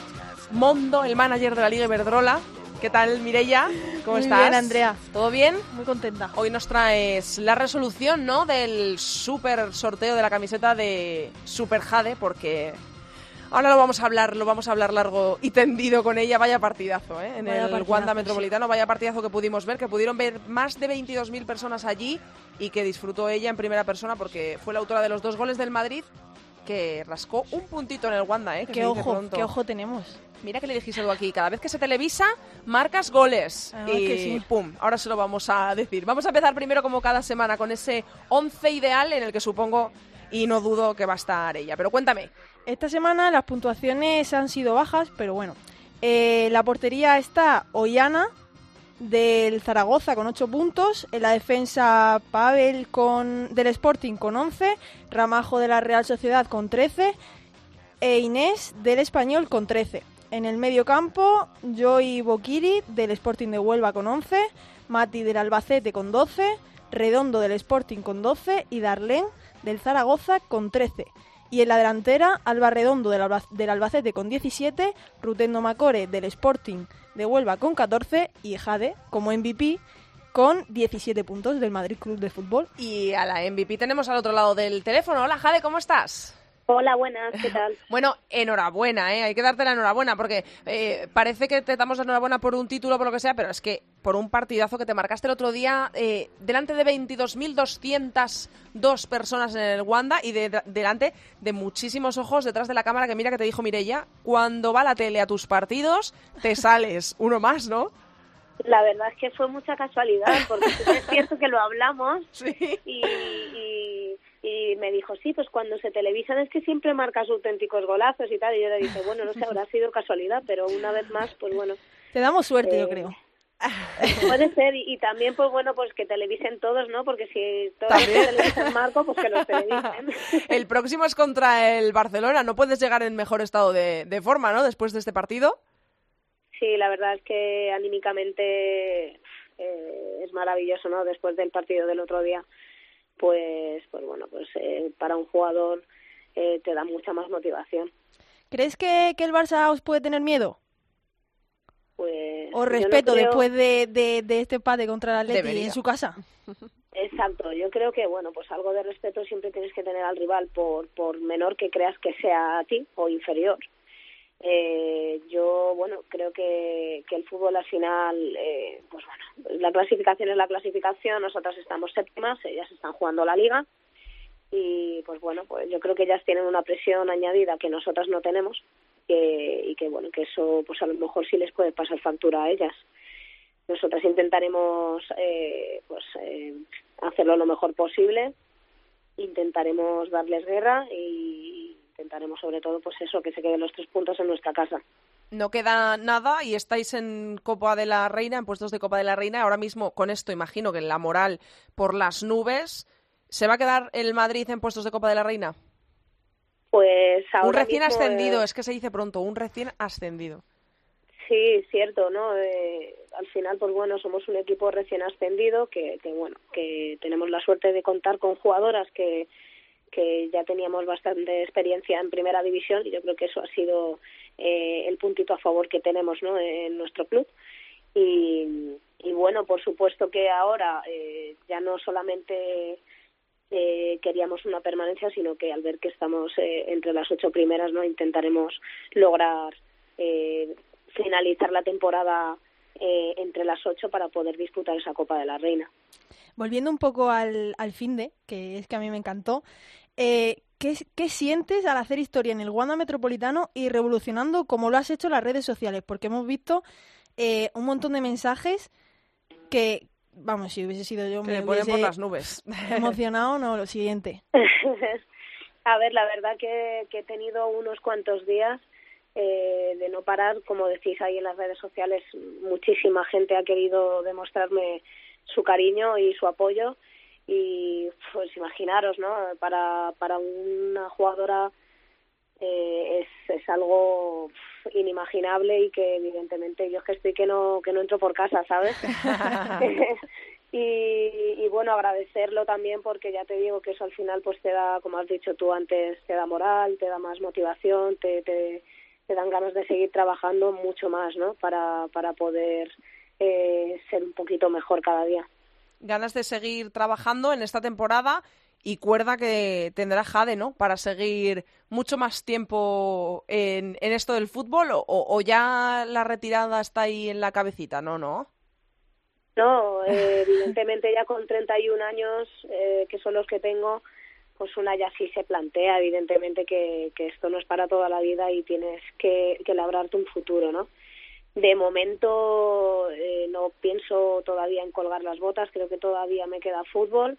Mondo, el manager de la Liga Iberdrola. ¿Qué tal, Mireia? ¿Cómo Muy estás? bien, Andrea. ¿Todo bien? Muy contenta. Hoy nos traes la resolución, ¿no? Del super sorteo de la camiseta de Super Jade, porque ahora lo vamos a hablar, lo vamos a hablar largo y tendido con ella. Vaya partidazo, ¿eh? En Vaya el partidazo, Wanda sí. Metropolitano, vaya partidazo que pudimos ver, que pudieron ver más de 22.000 personas allí y que disfrutó ella en primera persona porque fue la autora de los dos goles del Madrid que rascó un puntito en el Wanda, ¿eh? Que Qué ojo, pronto. qué ojo tenemos. Mira que le dijiste algo aquí. Cada vez que se televisa, marcas goles. Ah, y que sí. pum, ahora se lo vamos a decir. Vamos a empezar primero, como cada semana, con ese 11 ideal en el que supongo y no dudo que va a estar ella. Pero cuéntame. Esta semana las puntuaciones han sido bajas, pero bueno. Eh, la portería está Ollana del Zaragoza con 8 puntos, en la defensa Pavel con, del Sporting con 11, Ramajo de la Real Sociedad con 13 e Inés del Español con 13. En el medio campo, Joy Bokiri del Sporting de Huelva con 11, Mati del Albacete con 12, Redondo del Sporting con 12 y Darlén del Zaragoza con 13. Y en la delantera, Alba Redondo del, del Albacete con 17, Rutendo Macore del Sporting de Huelva con 14 y Jade como MVP con 17 puntos del Madrid Club de Fútbol. Y a la MVP tenemos al otro lado del teléfono. Hola, Jade, ¿cómo estás? Hola, buenas, ¿qué tal? (laughs) Bueno, enhorabuena, ¿eh? Hay que darte la enhorabuena porque eh, parece que te damos la enhorabuena por un título, por lo que sea, pero es que por un partidazo que te marcaste el otro día eh, delante de 22.202 personas en el Wanda y de- delante de muchísimos ojos detrás de la cámara que mira que te dijo Mirella, cuando va la tele a tus partidos, te sales (laughs) uno más, ¿no? La verdad es que fue mucha casualidad, porque es cierto que lo hablamos (laughs) y, y, y me dijo, sí, pues cuando se televisan es que siempre marcas auténticos golazos y tal. Y yo le dije, bueno, no sé, habrá sido casualidad, pero una vez más, pues bueno. Te damos suerte, yo Eh, creo. Puede ser, y, y también, pues bueno, pues que televisen todos, ¿no? Porque si todos que televisan Marco, pues que los televisen. (laughs) El próximo es contra el Barcelona, no puedes llegar en mejor estado de, de forma, ¿no? Después de este partido. Sí, la verdad es que anímicamente eh, es maravilloso, ¿no? Después del partido del otro día, pues, pues bueno, pues eh, para un jugador eh, te da mucha más motivación. ¿Crees que, que el Barça os puede tener miedo? Pues, O no respeto creo- después de, de, de este empate contra el Atleti Debería. en su casa. (laughs) Exacto, yo creo que bueno, pues algo de respeto siempre tienes que tener al rival por, por menor que creas que sea a ti o inferior. Eh, yo, bueno, creo que, que el fútbol al final, eh, pues bueno, la clasificación es la clasificación, nosotras estamos séptimas, ellas están jugando la liga y pues bueno, pues yo creo que ellas tienen una presión añadida que nosotras no tenemos que, y que bueno, que eso pues a lo mejor sí les puede pasar factura a ellas. Nosotras intentaremos eh, pues eh, hacerlo lo mejor posible, intentaremos darles guerra y intentaremos sobre todo pues eso, que se queden los tres puntos en nuestra casa. No queda nada y estáis en Copa de la Reina, en puestos de Copa de la Reina. Ahora mismo, con esto, imagino que la moral por las nubes. ¿Se va a quedar el Madrid en puestos de Copa de la Reina? Pues ahora un recién mismo, ascendido, eh, es que se dice pronto, un recién ascendido. Sí, cierto, ¿no? Eh, al final, pues bueno, somos un equipo recién ascendido que, que bueno, que tenemos la suerte de contar con jugadoras que, que ya teníamos bastante experiencia en primera división y yo creo que eso ha sido eh, el puntito a favor que tenemos, ¿no? En nuestro club. Y, y bueno, por supuesto que ahora eh, ya no solamente eh, queríamos una permanencia, sino que al ver que estamos eh, entre las ocho primeras, no intentaremos lograr eh, finalizar la temporada eh, entre las ocho para poder disputar esa Copa de la Reina. Volviendo un poco al, al fin de, que es que a mí me encantó, eh, ¿qué, qué sientes al hacer historia en el Wanda Metropolitano y revolucionando como lo has hecho en las redes sociales? Porque hemos visto eh, un montón de mensajes que, vamos, si hubiese sido yo, Que me ponen por las nubes. (laughs) emocionado, no, lo siguiente. (laughs) A ver, la verdad que, que he tenido unos cuantos días eh, de no parar, como decís ahí en las redes sociales, muchísima gente ha querido demostrarme su cariño y su apoyo y pues imaginaros, ¿no? Para, para una jugadora eh, es, es algo inimaginable y que evidentemente yo es que estoy que no que no entro por casa, ¿sabes? (laughs) (laughs) y, y bueno agradecerlo también porque ya te digo que eso al final pues te da como has dicho tú antes te da moral te da más motivación te te, te dan ganas de seguir trabajando mucho más no para para poder eh, ser un poquito mejor cada día Ganas de seguir trabajando en esta temporada y cuerda que tendrá Jade, ¿no? Para seguir mucho más tiempo en, en esto del fútbol o, ya la retirada está ahí en la cabecita, ¿no? ¿No? No, eh, evidentemente ya con 31 años, eh, que son los que tengo, pues una ya sí se plantea, evidentemente, que, que esto no es para toda la vida y tienes que, que labrarte un futuro, ¿no? De momento eh, no pienso todavía en colgar las botas, creo que todavía me queda fútbol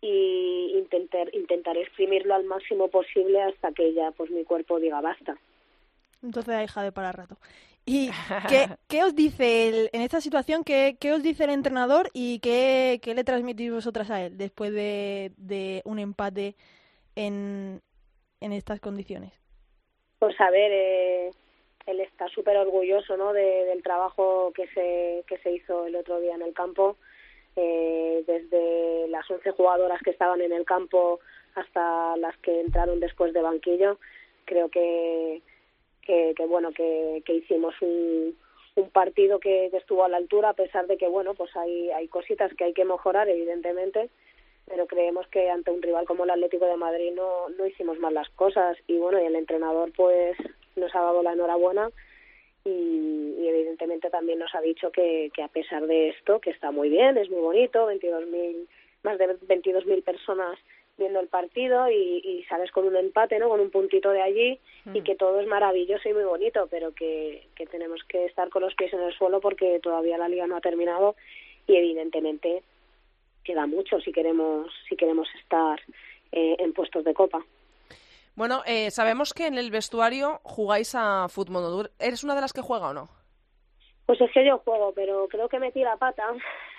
y intentar, intentaré exprimirlo al máximo posible hasta que ya pues mi cuerpo diga basta. Entonces hay Jade para rato. ¿Y (laughs) qué, qué os dice el- en esta situación, qué, qué os dice el entrenador y qué, qué le transmitís vosotras a él después de, de un empate en, en estas condiciones? Pues a ver, eh, él está súper orgulloso ¿no? de- del trabajo que se, que se hizo el otro día en el campo, eh, desde las 11 jugadoras que estaban en el campo hasta las que entraron después de banquillo. Creo que, que, bueno, que, que hicimos un, un partido que, que estuvo a la altura, a pesar de que, bueno, pues hay, hay cositas que hay que mejorar, evidentemente, pero creemos que ante un rival como el Atlético de Madrid no, no hicimos mal las cosas y bueno, y el entrenador pues nos ha dado la enhorabuena y, y evidentemente también nos ha dicho que, que a pesar de esto, que está muy bien, es muy bonito, 22.000 más de 22.000 personas viendo el partido y, y sales con un empate, ¿no? Con un puntito de allí y Mm. que todo es maravilloso y muy bonito, pero que, que tenemos que estar con los pies en el suelo porque todavía la liga no ha terminado y evidentemente queda mucho si queremos si queremos estar eh, en puestos de copa. Bueno, eh, sabemos que en el vestuario jugáis a fútbol. ¿Eres una de las que juega o no? Pues es que yo juego, pero creo que metí la pata.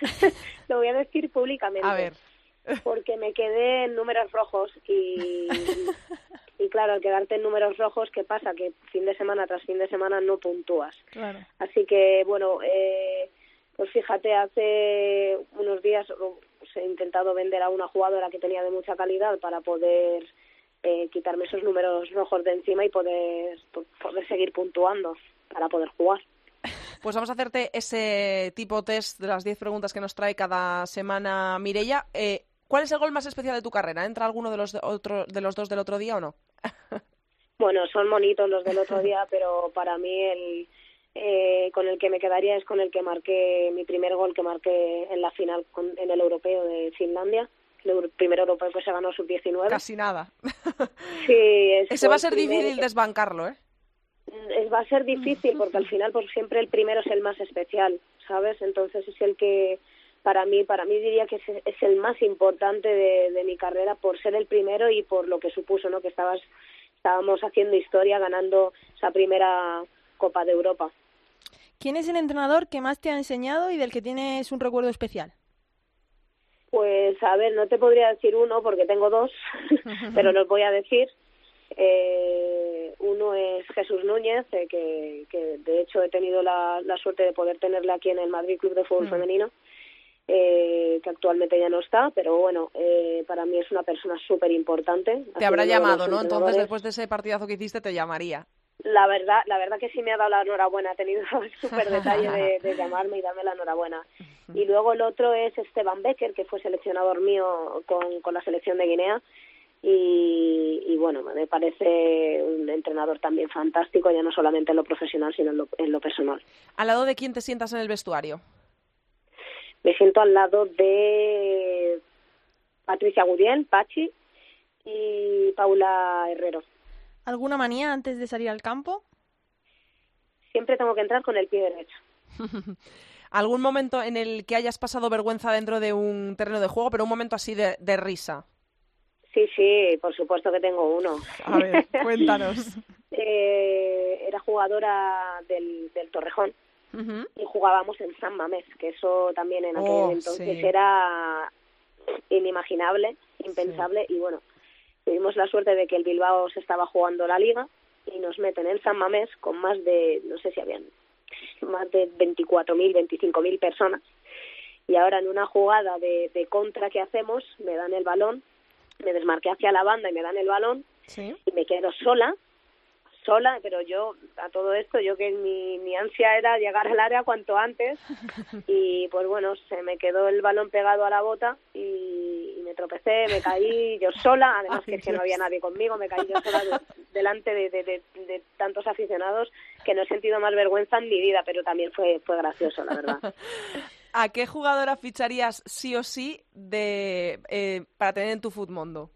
(laughs) Lo voy a decir públicamente. A ver. Porque me quedé en números rojos y, (laughs) y claro, al quedarte en números rojos, ¿qué pasa? Que fin de semana tras fin de semana no puntúas. Claro. Así que, bueno, eh, pues fíjate, hace unos días pues, he intentado vender a una jugadora que tenía de mucha calidad para poder eh, quitarme esos números rojos de encima y poder, po- poder seguir puntuando para poder jugar. Pues vamos a hacerte ese tipo test de las 10 preguntas que nos trae cada semana Mirella. Eh, ¿Cuál es el gol más especial de tu carrera? ¿Entra alguno de los, otro, de los dos del otro día o no? (laughs) Bueno, son bonitos los del otro día, pero para mí el eh, con el que me quedaría es con el que marqué mi primer gol que marqué en la final con- en el europeo de Finlandia. El primer europeo que se ganó sub-19. Casi nada. (laughs) Sí, es- Ese va a ser primer- difícil desbancarlo, ¿eh? va a ser difícil porque al final pues siempre el primero es el más especial sabes entonces es el que para mí para mí diría que es, es el más importante de, de mi carrera por ser el primero y por lo que supuso no que estabas estábamos haciendo historia ganando esa primera Copa de Europa ¿Quién es el entrenador que más te ha enseñado y del que tienes un recuerdo especial? Pues a ver, no te podría decir uno porque tengo dos, (laughs) pero los voy a decir. Eh, uno es Jesús Núñez, eh, que, que de hecho he tenido la, la suerte de poder tenerle aquí en el Madrid Club de Fútbol Mm. Femenino, eh, que actualmente ya no está, pero bueno, eh, para mí es una persona súper importante. Te habrá llamado, ¿no? Entonces, después de ese partidazo que hiciste, te llamaría. La verdad, la verdad que sí me ha dado la enhorabuena, ha tenido el (laughs) súper detalle de, de llamarme y darme la enhorabuena. Y luego el otro es Esteban Becker, que fue seleccionador mío con, con la selección de Guinea. Y, y bueno, me parece un entrenador también fantástico, ya no solamente en lo profesional, sino en lo, en lo personal. ¿Al lado de quién te sientas en el vestuario? Me siento al lado de Patricia Gudiel, Pachi, y Paula Herrero. ¿Alguna manía antes de salir al campo? Siempre tengo que entrar con el pie derecho. (laughs) ¿Algún momento en el que hayas pasado vergüenza dentro de un terreno de juego, pero un momento así de, de risa? Sí, sí, por supuesto que tengo uno. A ver, (laughs) cuéntanos. Eh, era jugadora del, del Torrejón y jugábamos en San Mamés, que eso también en aquel Oh, entonces sí. era inimaginable, impensable y bueno, tuvimos la suerte de que el Bilbao se estaba jugando la liga y nos meten en San Mamés con más de, no sé si habían más de 24.000, 25.000 personas y ahora en una jugada de, de contra que hacemos me dan el balón, me desmarqué hacia la banda y me dan el balón Sí. y me quedo sola, sola, pero yo a todo esto, yo que mi, mi ansia era llegar al área cuanto antes (laughs) y pues bueno, se me quedó el balón pegado a la bota y, y me tropecé, me caí yo sola, (laughs) además Ay, que, es que no había nadie conmigo, me caí yo sola de- delante de, de, de- de tantos aficionados que no he sentido más vergüenza en mi vida, pero también fue, fue gracioso, la verdad. (laughs) ¿A qué jugadora ficharías sí o sí de, eh, para tener en tu Futmundo?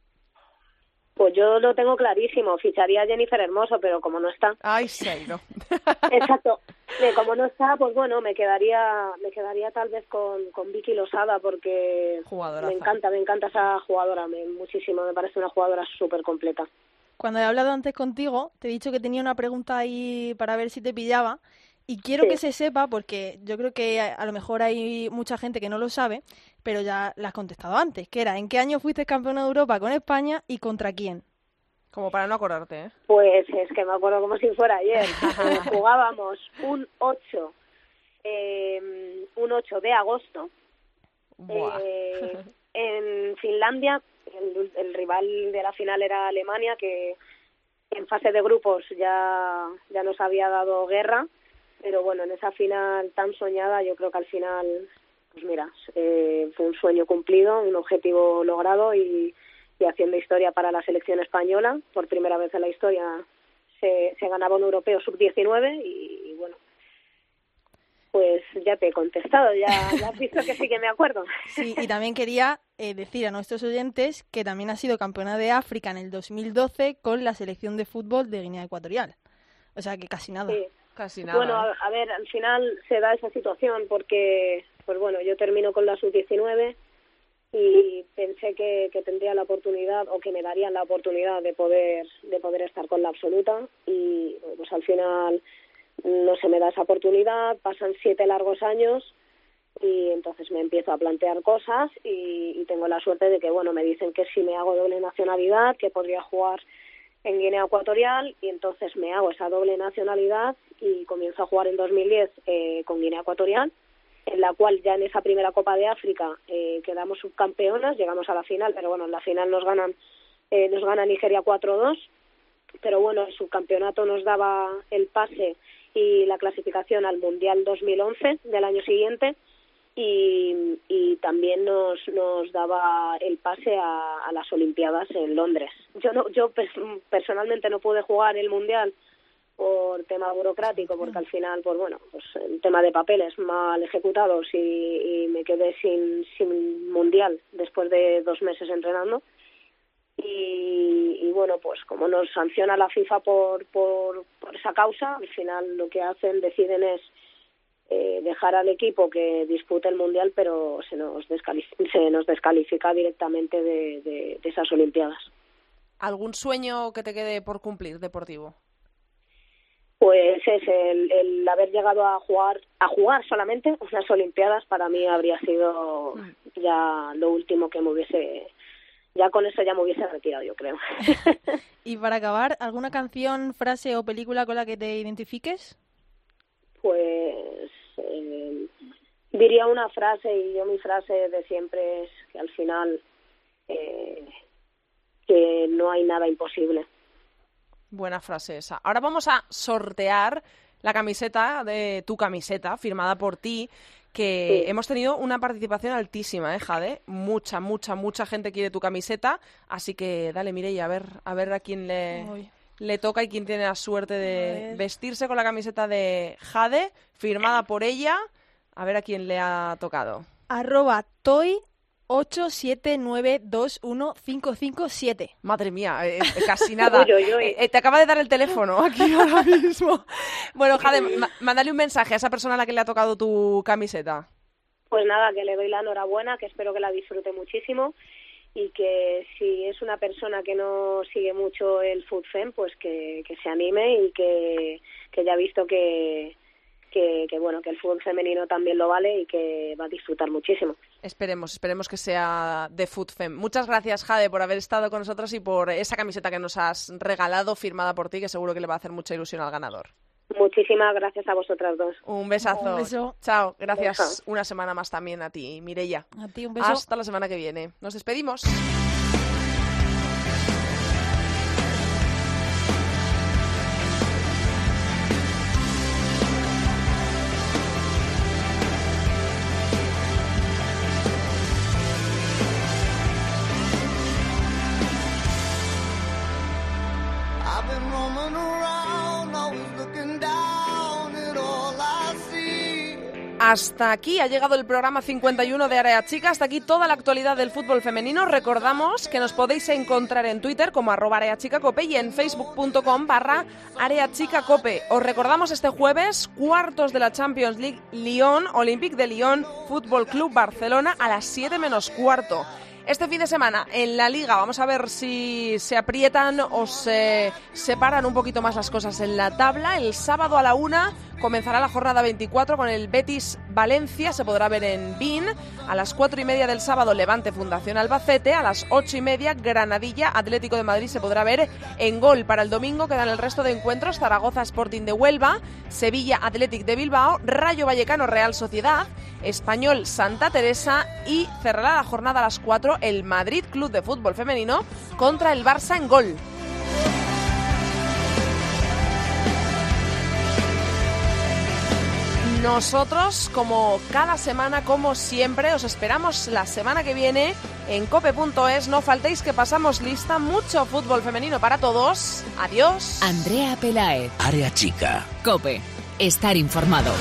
Pues yo lo tengo clarísimo, ficharía a Jennifer Hermoso, pero como no está, Ay, Seiro. (laughs) Exacto. Eh, como no está, pues bueno, me quedaría, me quedaría tal vez con, con Vicky Losada porque Jugadoraza. me encanta, me encanta esa jugadora, me, muchísimo, me parece una jugadora súper completa. Cuando he hablado antes contigo, te he dicho que tenía una pregunta ahí para ver si te pillaba. Y quiero Sí. que se sepa, porque yo creo que a, a lo mejor hay mucha gente que no lo sabe, pero ya la has contestado antes, que era ¿en qué año fuiste campeona de Europa con España y contra quién? Como para no acordarte, ¿eh? Pues es que me acuerdo como si fuera ayer. (laughs) Jugábamos un 8, eh, un 8 de agosto Buah. Eh, (laughs) en Finlandia, el, el rival de la final era Alemania, que en fase de grupos ya, ya nos había dado guerra, pero bueno, en esa final tan soñada yo creo que al final pues mira, eh, fue un sueño cumplido, un objetivo logrado y, y haciendo historia para la selección española. Por primera vez en la historia se, se ganaba un europeo sub-19 y, y, bueno, pues ya te he contestado, ya, ya, has visto que sí que me acuerdo. (laughs) Sí, y también quería eh, decir a nuestros oyentes que también ha sido campeona de África en el 2012 con la selección de fútbol de Guinea Ecuatorial. O sea que casi nada. Sí. Casi nada. Bueno, a, a, ver, al final se da esa situación porque, pues bueno, yo termino con la sub-19 y pensé que, que tendría la oportunidad o que me darían la oportunidad de poder de poder estar con la absoluta y pues al final no se me da esa oportunidad, pasan siete largos años y entonces me empiezo a plantear cosas y, tengo la suerte de que, bueno, me dicen que si me hago doble nacionalidad, que podría jugar en Guinea Ecuatorial y entonces me hago esa doble nacionalidad y comienzo a jugar en 2010 eh, con Guinea Ecuatorial, en la cual ya en esa primera Copa de África eh, quedamos subcampeonas, llegamos a la final, pero bueno, en la final nos ganan eh, nos gana Nigeria 4-2, pero bueno, el subcampeonato nos daba el pase y la clasificación al Mundial 2011 del año siguiente y, y también nos, nos daba el pase a, a las Olimpiadas en Londres. Yo no, yo personalmente no pude jugar el Mundial por tema burocrático, porque al final, pues bueno, pues el tema de papeles mal ejecutados y, y me quedé sin, sin mundial después de dos meses entrenando. Y, y, bueno, pues como nos sanciona la FIFA por, por, por esa causa, al final lo que hacen, deciden es eh, dejar al equipo que dispute el mundial, pero se nos, descalifica, (laughs) se nos descalifica directamente de, de, de esas Olimpiadas. ¿Algún sueño que te quede por cumplir deportivo? Pues es el, el, haber llegado a jugar a jugar solamente unas olimpiadas para mí habría sido ya lo último que me hubiese ya con eso ya me hubiese retirado yo creo. (laughs) Y para acabar alguna canción frase o película con la que te identifiques pues eh, diría una frase y yo mi frase de siempre es que al final eh, que no hay nada imposible Buena frase esa. Ahora vamos a sortear la camiseta de tu camiseta, firmada por ti, que sí. hemos tenido una participación altísima, ¿eh, Jade? Mucha, mucha, mucha gente quiere tu camiseta, así que dale, Mireia, a ver, a ver a quién le, le toca y quién tiene la suerte de vestirse con la camiseta de Jade, firmada por ella, a ver a quién le ha tocado. Arroba toy 879215557. Madre mía, eh, (laughs) casi nada. uy, uy, uy. Eh, te acaba de dar el teléfono aquí (laughs) ahora mismo. bueno, Jade, mándale un mensaje a esa persona a la que le ha tocado tu camiseta. Pues nada, que le doy la enhorabuena, que espero que la disfrute muchísimo y que si es una persona que no sigue mucho el Food Fem, pues que, que se anime y que, que ya ha visto que, que, que, bueno que el fútbol femenino también lo vale y que va a disfrutar muchísimo. Esperemos, esperemos que sea de FoodFem. Muchas gracias, Jade, por haber estado con nosotros y por esa camiseta que nos has regalado, firmada por ti, que seguro que le va a hacer mucha ilusión al ganador. Muchísimas gracias a vosotras dos. Un besazo. Un beso. Chao. Gracias beso. una semana más también a ti, Mireia. A ti un beso. Hasta la semana que viene. Nos despedimos. Hasta aquí ha llegado el programa 51 de Área Chica. Hasta aquí toda la actualidad del fútbol femenino. Recordamos que nos podéis encontrar en Twitter como arroba areachicacope y en facebook.com barra areachicacope. Os recordamos este jueves, cuartos de la Champions League Lyon, Olympique de Lyon, Fútbol Club Barcelona a las 7 menos cuarto. Este fin de semana en la liga vamos a ver si se aprietan o se separan un poquito más las cosas en la tabla. El sábado a la una comenzará la jornada 24 con el Betis Valencia, se podrá ver en BIN. A las cuatro y media del sábado Levante Fundación Albacete, a las ocho y media Granadilla Atlético de Madrid se podrá ver en gol. Para el domingo quedan el resto de encuentros Zaragoza Sporting de Huelva, Sevilla Athletic de Bilbao, Rayo Vallecano Real Sociedad, Español Santa Teresa y cerrará la jornada a las 4 el Madrid Club de Fútbol Femenino contra el Barça en gol. Nosotros, como cada semana, como siempre, os esperamos la semana que viene en cope.es. No faltéis que pasamos lista. Mucho fútbol femenino para todos. Adiós. Andrea Pelaez. Área chica. Cope. Estar informado.